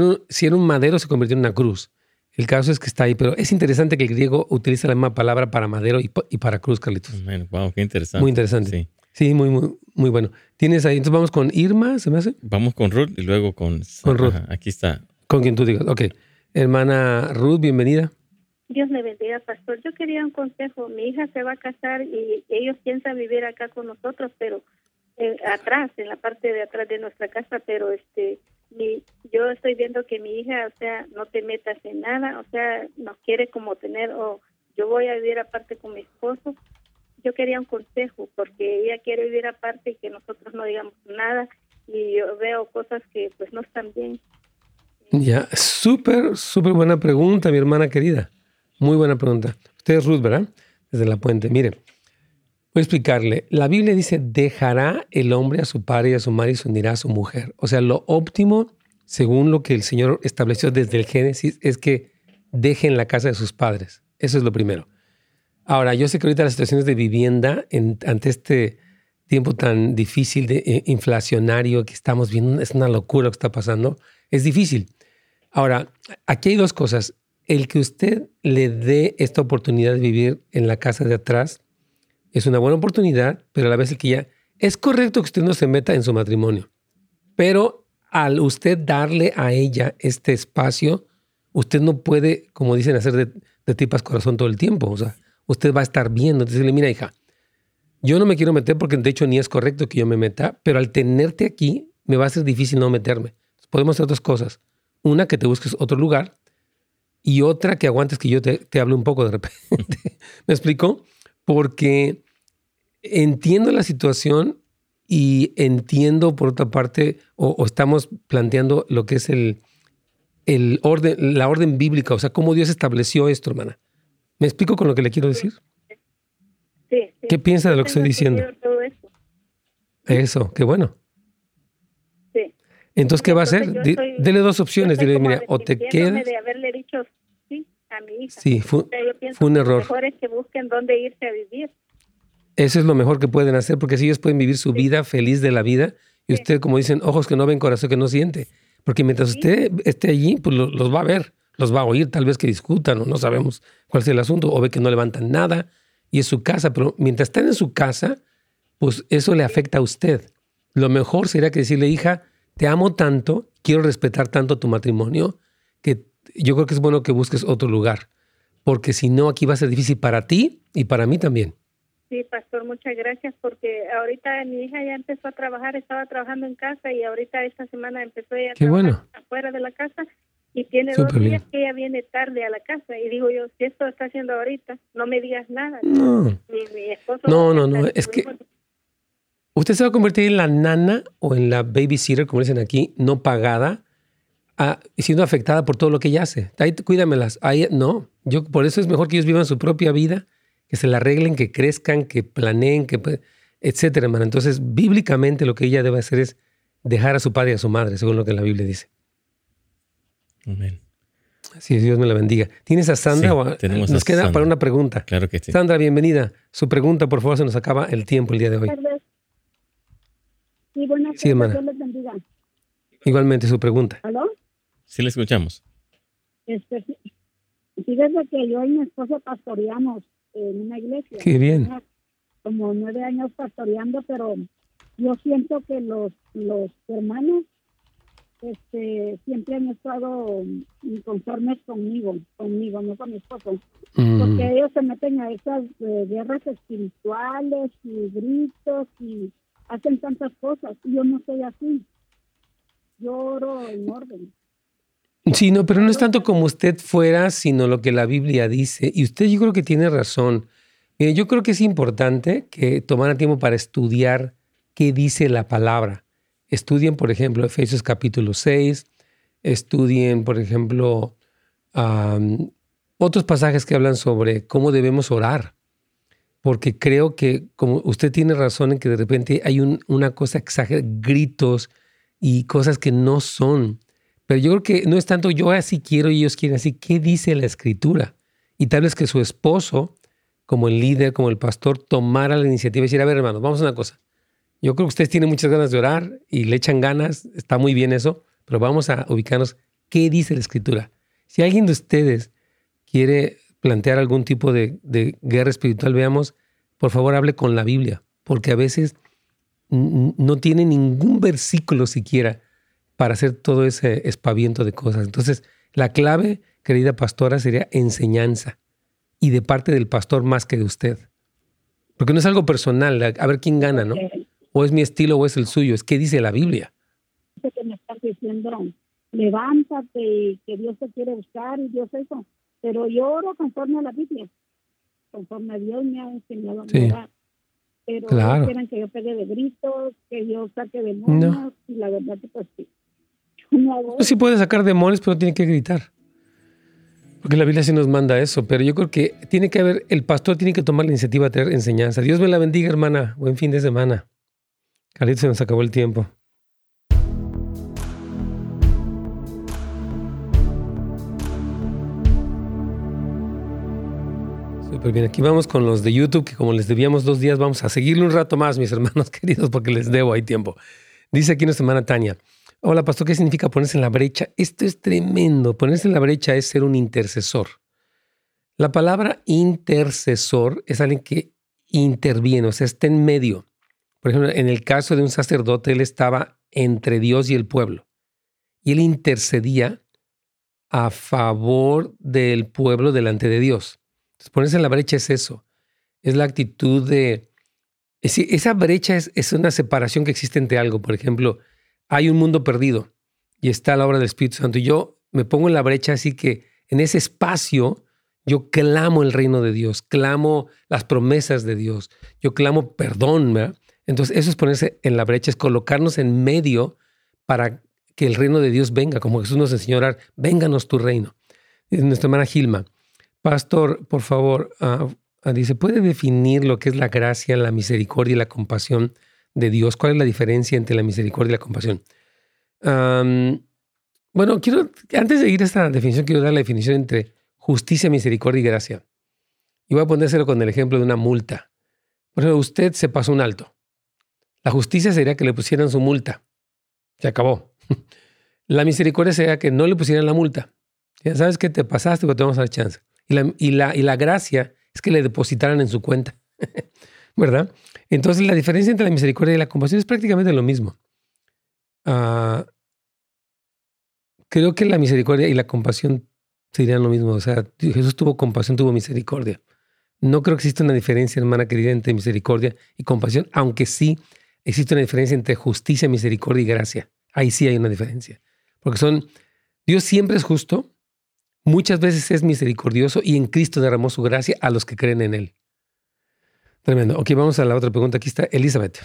era un, madero se convirtió en una cruz. El caso es que está ahí, pero es interesante que el griego utiliza la misma palabra para madero y, para cruz, Carlitos. wow, qué interesante. Muy interesante. Sí, sí muy, muy, muy bueno. Tienes ahí, entonces vamos con Irma, ¿se me hace? Vamos con Ruth y luego con... Con Ruth. aquí está. Con quien tú digas. Ok. Hermana Ruth, bienvenida. Dios le bendiga, pastor. Yo quería un consejo. Mi hija se va a casar y ellos piensan vivir acá con nosotros, pero eh, atrás, en la parte de atrás de nuestra casa, pero este, mi, yo estoy viendo que mi hija, o sea, no te metas en nada, o sea, nos quiere como tener, o yo voy a vivir aparte con mi esposo. Yo quería un consejo, porque ella quiere vivir aparte y que nosotros no digamos nada, y yo veo cosas que pues no están bien. Ya, súper, súper buena pregunta, mi hermana querida. Muy buena pregunta. Usted es Ruth, ¿verdad? Desde la puente. Mire, voy a explicarle. La Biblia dice, dejará el hombre a su padre y a su madre y se unirá a su mujer. O sea, lo óptimo, según lo que el Señor estableció desde el Génesis, es que dejen la casa de sus padres. Eso es lo primero. Ahora, yo sé que ahorita las situaciones de vivienda ante este tiempo tan difícil, de, eh, inflacionario que estamos viendo, es una locura lo que está pasando, es difícil. Ahora, aquí hay dos cosas el que usted le dé esta oportunidad de vivir en la casa de atrás es una buena oportunidad, pero a la vez el que ya es correcto que usted no se meta en su matrimonio, pero al usted darle a ella este espacio, usted no puede, como dicen, hacer de, de tipas corazón todo el tiempo. O sea, usted va a estar viendo, decirle, mira hija, yo no me quiero meter porque de hecho ni es correcto que yo me meta, pero al tenerte aquí me va a ser difícil no meterme. Podemos hacer dos cosas. Una, que te busques otro lugar y otra que aguantes que yo te, te hable un poco de repente. ¿Me explico? Porque entiendo la situación y entiendo por otra parte, o, estamos planteando lo que es el, el orden, la orden bíblica, o sea, cómo Dios estableció esto, hermana. ¿Me explico con lo que le quiero decir? Sí. ¿Qué piensa de lo que estoy diciendo? Eso, qué bueno. Sí. Entonces, ¿qué va a hacer? Dele dos opciones. Dile, mira, o te quedas. De haberle dicho a mi hija. Sí, fue, un error. Lo mejor es que busquen dónde irse a vivir. Eso es lo mejor que pueden hacer, porque si ellos pueden vivir su vida feliz de la vida, y usted, como dicen, ojos que no ven, corazón que no siente. Porque mientras usted esté allí, pues los va a ver, los va a oír, tal vez que discutan, o no sabemos cuál es el asunto, o ve que no levantan nada, y es su casa, pero mientras están en su casa, pues eso le afecta a usted. Lo mejor sería que decirle, hija, te amo tanto, quiero respetar tanto tu matrimonio, que yo creo que es bueno que busques otro lugar, porque si no, aquí va a ser difícil para ti y para mí también. Sí, pastor, muchas gracias, porque ahorita mi hija ya empezó a trabajar, estaba trabajando en casa y ahorita esta semana empezó a Qué bueno. afuera de la casa y tiene dos días que ella viene tarde a la casa y digo yo, si esto está haciendo ahorita, no me digas nada. No, mi, esposo no, no, no, es que usted se va a convertir en la nana o en la babysitter, como dicen aquí, no pagada siendo afectada por todo lo que ella hace. Ahí cuídamelas. Ahí, no, yo por eso es mejor que ellos vivan su propia vida, que se la arreglen, que crezcan, que planeen, que etcétera, hermano. Entonces, bíblicamente lo que ella debe hacer es dejar a su padre y a su madre, según lo que la Biblia dice. Amén. Así Dios me la bendiga. ¿Tienes a Sandra? o nos queda para una pregunta. Claro que sí. Sandra, bienvenida. Su pregunta, por favor, se nos acaba el tiempo el día de hoy. Sí, buenas sí, hermana. Igualmente, su pregunta. ¿Aló? Sí, le escuchamos. Este, fíjese que yo y mi esposo pastoreamos en una iglesia. Qué bien. Como nueve años pastoreando, pero yo siento que los, los hermanos este, siempre han estado inconformes conmigo, conmigo, no con mi esposo. Mm. Porque ellos se meten a esas eh, guerras espirituales y gritos y hacen tantas cosas. Y yo no soy así. Yo oro en orden. Sí, no, pero no es tanto como usted fuera, sino lo que la Biblia dice. Y usted yo creo que tiene razón. Mire, yo creo que es importante que tomara tiempo para estudiar qué dice la palabra. Estudien, por ejemplo, Efesios capítulo 6, estudien, por ejemplo, otros pasajes que hablan sobre cómo debemos orar. Porque creo que, como usted tiene razón en que de repente hay una cosa exagerada, gritos y cosas que no son. Pero yo creo que no es tanto yo así quiero y ellos quieren así. ¿Qué dice la escritura? Y tal vez que su esposo, como el líder, como el pastor, tomara la iniciativa y decir, a ver hermanos, vamos a una cosa. Yo creo que ustedes tienen muchas ganas de orar y le echan ganas, está muy bien eso, pero vamos a ubicarnos qué dice la escritura. Si alguien de ustedes quiere plantear algún tipo de, guerra espiritual, veamos, por favor hable con la Biblia, porque a veces no tiene ningún versículo siquiera para hacer todo ese espaviento de cosas. Entonces, la clave, querida pastora, sería enseñanza y de parte del pastor más que de usted. Porque no es algo personal, a ver quién gana, ¿no? O es mi estilo o es el suyo, es qué dice la Biblia. Que me estás diciendo, levántate que Dios te quiere buscar y Dios eso. Pero yo oro conforme a la Biblia, conforme a Dios me ha enseñado a sí. Pero claro. quieren que yo pegue de gritos, que yo saque demonios, y la verdad que pues sí. No sí puede sacar demonios, pero tiene que gritar. Porque la Biblia sí nos manda eso, pero yo creo que tiene que haber, el pastor tiene que tomar la iniciativa de tener enseñanza. Dios me la bendiga, hermana. Buen fin de semana. Carlitos, se nos acabó el tiempo. Súper bien, aquí vamos con los de YouTube, que como les debíamos dos días, vamos a seguirle un rato más, mis hermanos queridos, porque les debo, hay tiempo. Dice aquí nuestra hermana Tania, hola pastor, ¿qué significa ponerse en la brecha? Esto es tremendo, ponerse en la brecha es ser un intercesor. La palabra intercesor es alguien que interviene, o sea, está en medio. Por ejemplo, en el caso de un sacerdote, él estaba entre Dios y el pueblo. Y él intercedía a favor del pueblo delante de Dios. Entonces, ponerse en la brecha es eso. Es la actitud de... esa brecha es, es una separación que existe entre algo. Por ejemplo, hay un mundo perdido y está la obra del Espíritu Santo. Y yo me pongo en la brecha así que en ese espacio yo clamo el reino de Dios, clamo las promesas de Dios, yo clamo perdón. Entonces eso es ponerse en la brecha, es colocarnos en medio para que el reino de Dios venga, como Jesús nos enseñó a orar, vénganos tu reino. Nuestra hermana Gilma, pastor, por favor, uh, dice, ¿puede definir lo que es la gracia, la misericordia y la compasión de Dios? ¿Cuál es la diferencia entre la misericordia y la compasión? bueno, quiero, antes de ir a esta definición, quiero dar la definición entre justicia, misericordia y gracia. Y voy a ponérselo con el ejemplo de una multa. Por ejemplo, usted se pasó un alto. La justicia sería que le pusieran su multa. Se acabó. La misericordia sería que no le pusieran la multa. Ya sabes que te pasaste, pero te vamos a dar chance. Y la, y la, y la gracia es que le depositaran en su cuenta. ¿Verdad? Entonces, la diferencia entre la misericordia y la compasión es prácticamente lo mismo. Uh, creo que la misericordia y la compasión serían lo mismo. O sea, Jesús tuvo compasión, tuvo misericordia. No creo que exista una diferencia, hermana querida, entre misericordia y compasión, aunque sí existe una diferencia entre justicia, misericordia y gracia. Ahí sí hay una diferencia. Porque son, Dios siempre es justo, muchas veces es misericordioso y en Cristo derramó su gracia a los que creen en Él. Tremendo. Ok, vamos a la otra pregunta. Aquí está Elizabeth.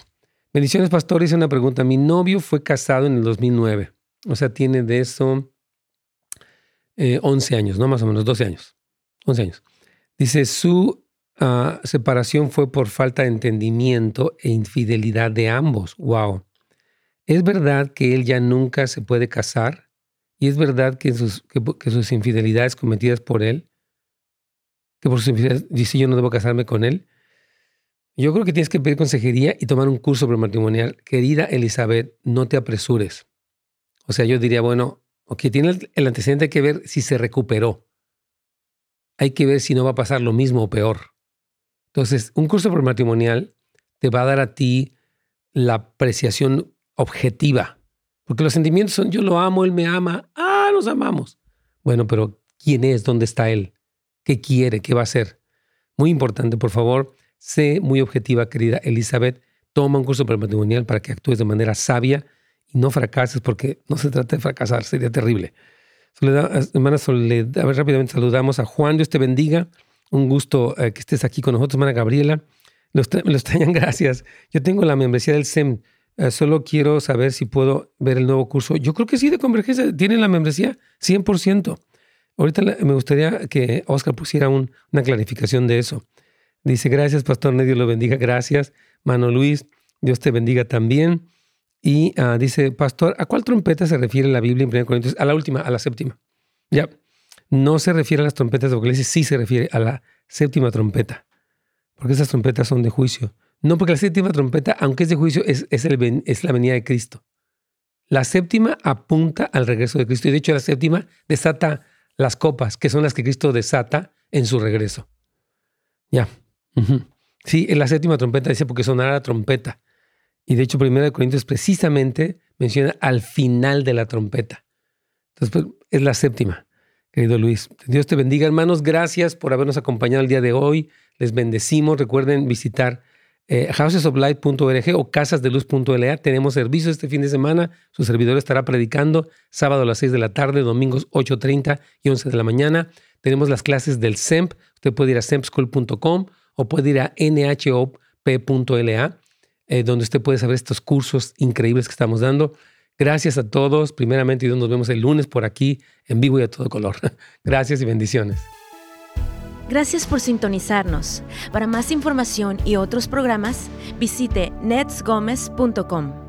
Bendiciones, pastor. Hice una pregunta. Mi novio fue casado en el 2009. O sea, tiene de eso 11 eh, años, ¿no? Más o menos, 12 años. 11 años. Dice, su ah, separación fue por falta de entendimiento e infidelidad de ambos. Wow. ¿Es verdad que él ya nunca se puede casar? ¿Y es verdad que sus, que, sus infidelidades cometidas por él, que por sus infidelidades dice yo no debo casarme con él? Yo creo que tienes que pedir consejería y tomar un curso prematrimonial. Querida Elizabeth, no te apresures. O sea, yo diría, bueno, ok, tiene el antecedente, hay que ver si se recuperó. Hay que ver si no va a pasar lo mismo o peor. Entonces, un curso prematrimonial te va a dar a ti la apreciación objetiva. Porque los sentimientos son yo lo amo, él me ama, ah, nos amamos. Bueno, pero ¿quién es? ¿Dónde está él? ¿Qué quiere? ¿Qué va a hacer? Muy importante, por favor, Sé muy objetiva, querida Elizabeth. Toma un curso prematrimonial para que actúes de manera sabia y no fracases, porque no se trata de fracasar, sería terrible. Soledad, hermana Soledad, a ver, rápidamente saludamos a Juan, Dios te bendiga. Un gusto eh, que estés aquí con nosotros, hermana Gabriela. Los, extrañan, gracias. Yo tengo la membresía del SEM. Eh, solo quiero saber si puedo ver el nuevo curso. Yo creo que sí, de Convergencia. ¿Tienen la membresía? 100%. Ahorita me gustaría que Oscar pusiera una clarificación de eso. Dice, gracias, Pastor, Dios lo bendiga. Gracias, Mano Luis, Dios te bendiga también. Y ah, dice, Pastor, ¿a cuál trompeta se refiere la Biblia en 1 Corintios? A la última, a la séptima. Ya, no se refiere a las trompetas de Apocalipsis, sí se refiere a la séptima trompeta, porque esas trompetas son de juicio. No, porque la séptima trompeta, aunque es de juicio, es, es, es la venida de Cristo. La séptima apunta al regreso de Cristo y de hecho la séptima desata las copas, que son las que Cristo desata en su regreso. Ya. Sí, en la séptima trompeta dice porque sonará la trompeta. Y de hecho, 1 Corintios precisamente menciona al final de la trompeta. Entonces, pues, es la séptima, querido Luis. Dios te bendiga, hermanos. Gracias por habernos acompañado el día de hoy. Les bendecimos. Recuerden visitar eh, housesoflight.org o casasdeluz.la. Tenemos servicio este fin de semana. Su servidor estará predicando sábado a las 6 de la tarde, domingos 8.30 y 11 de la mañana. Tenemos las clases del SEMP. Usted puede ir a sempschool.com o puede ir a nhop.la, eh, donde usted puede saber estos cursos increíbles que estamos dando. Gracias a todos. Primeramente, y nos vemos el lunes por aquí en vivo y a todo color. Gracias y bendiciones. Gracias por sintonizarnos. Para más información y otros programas, visite netsgomez.com.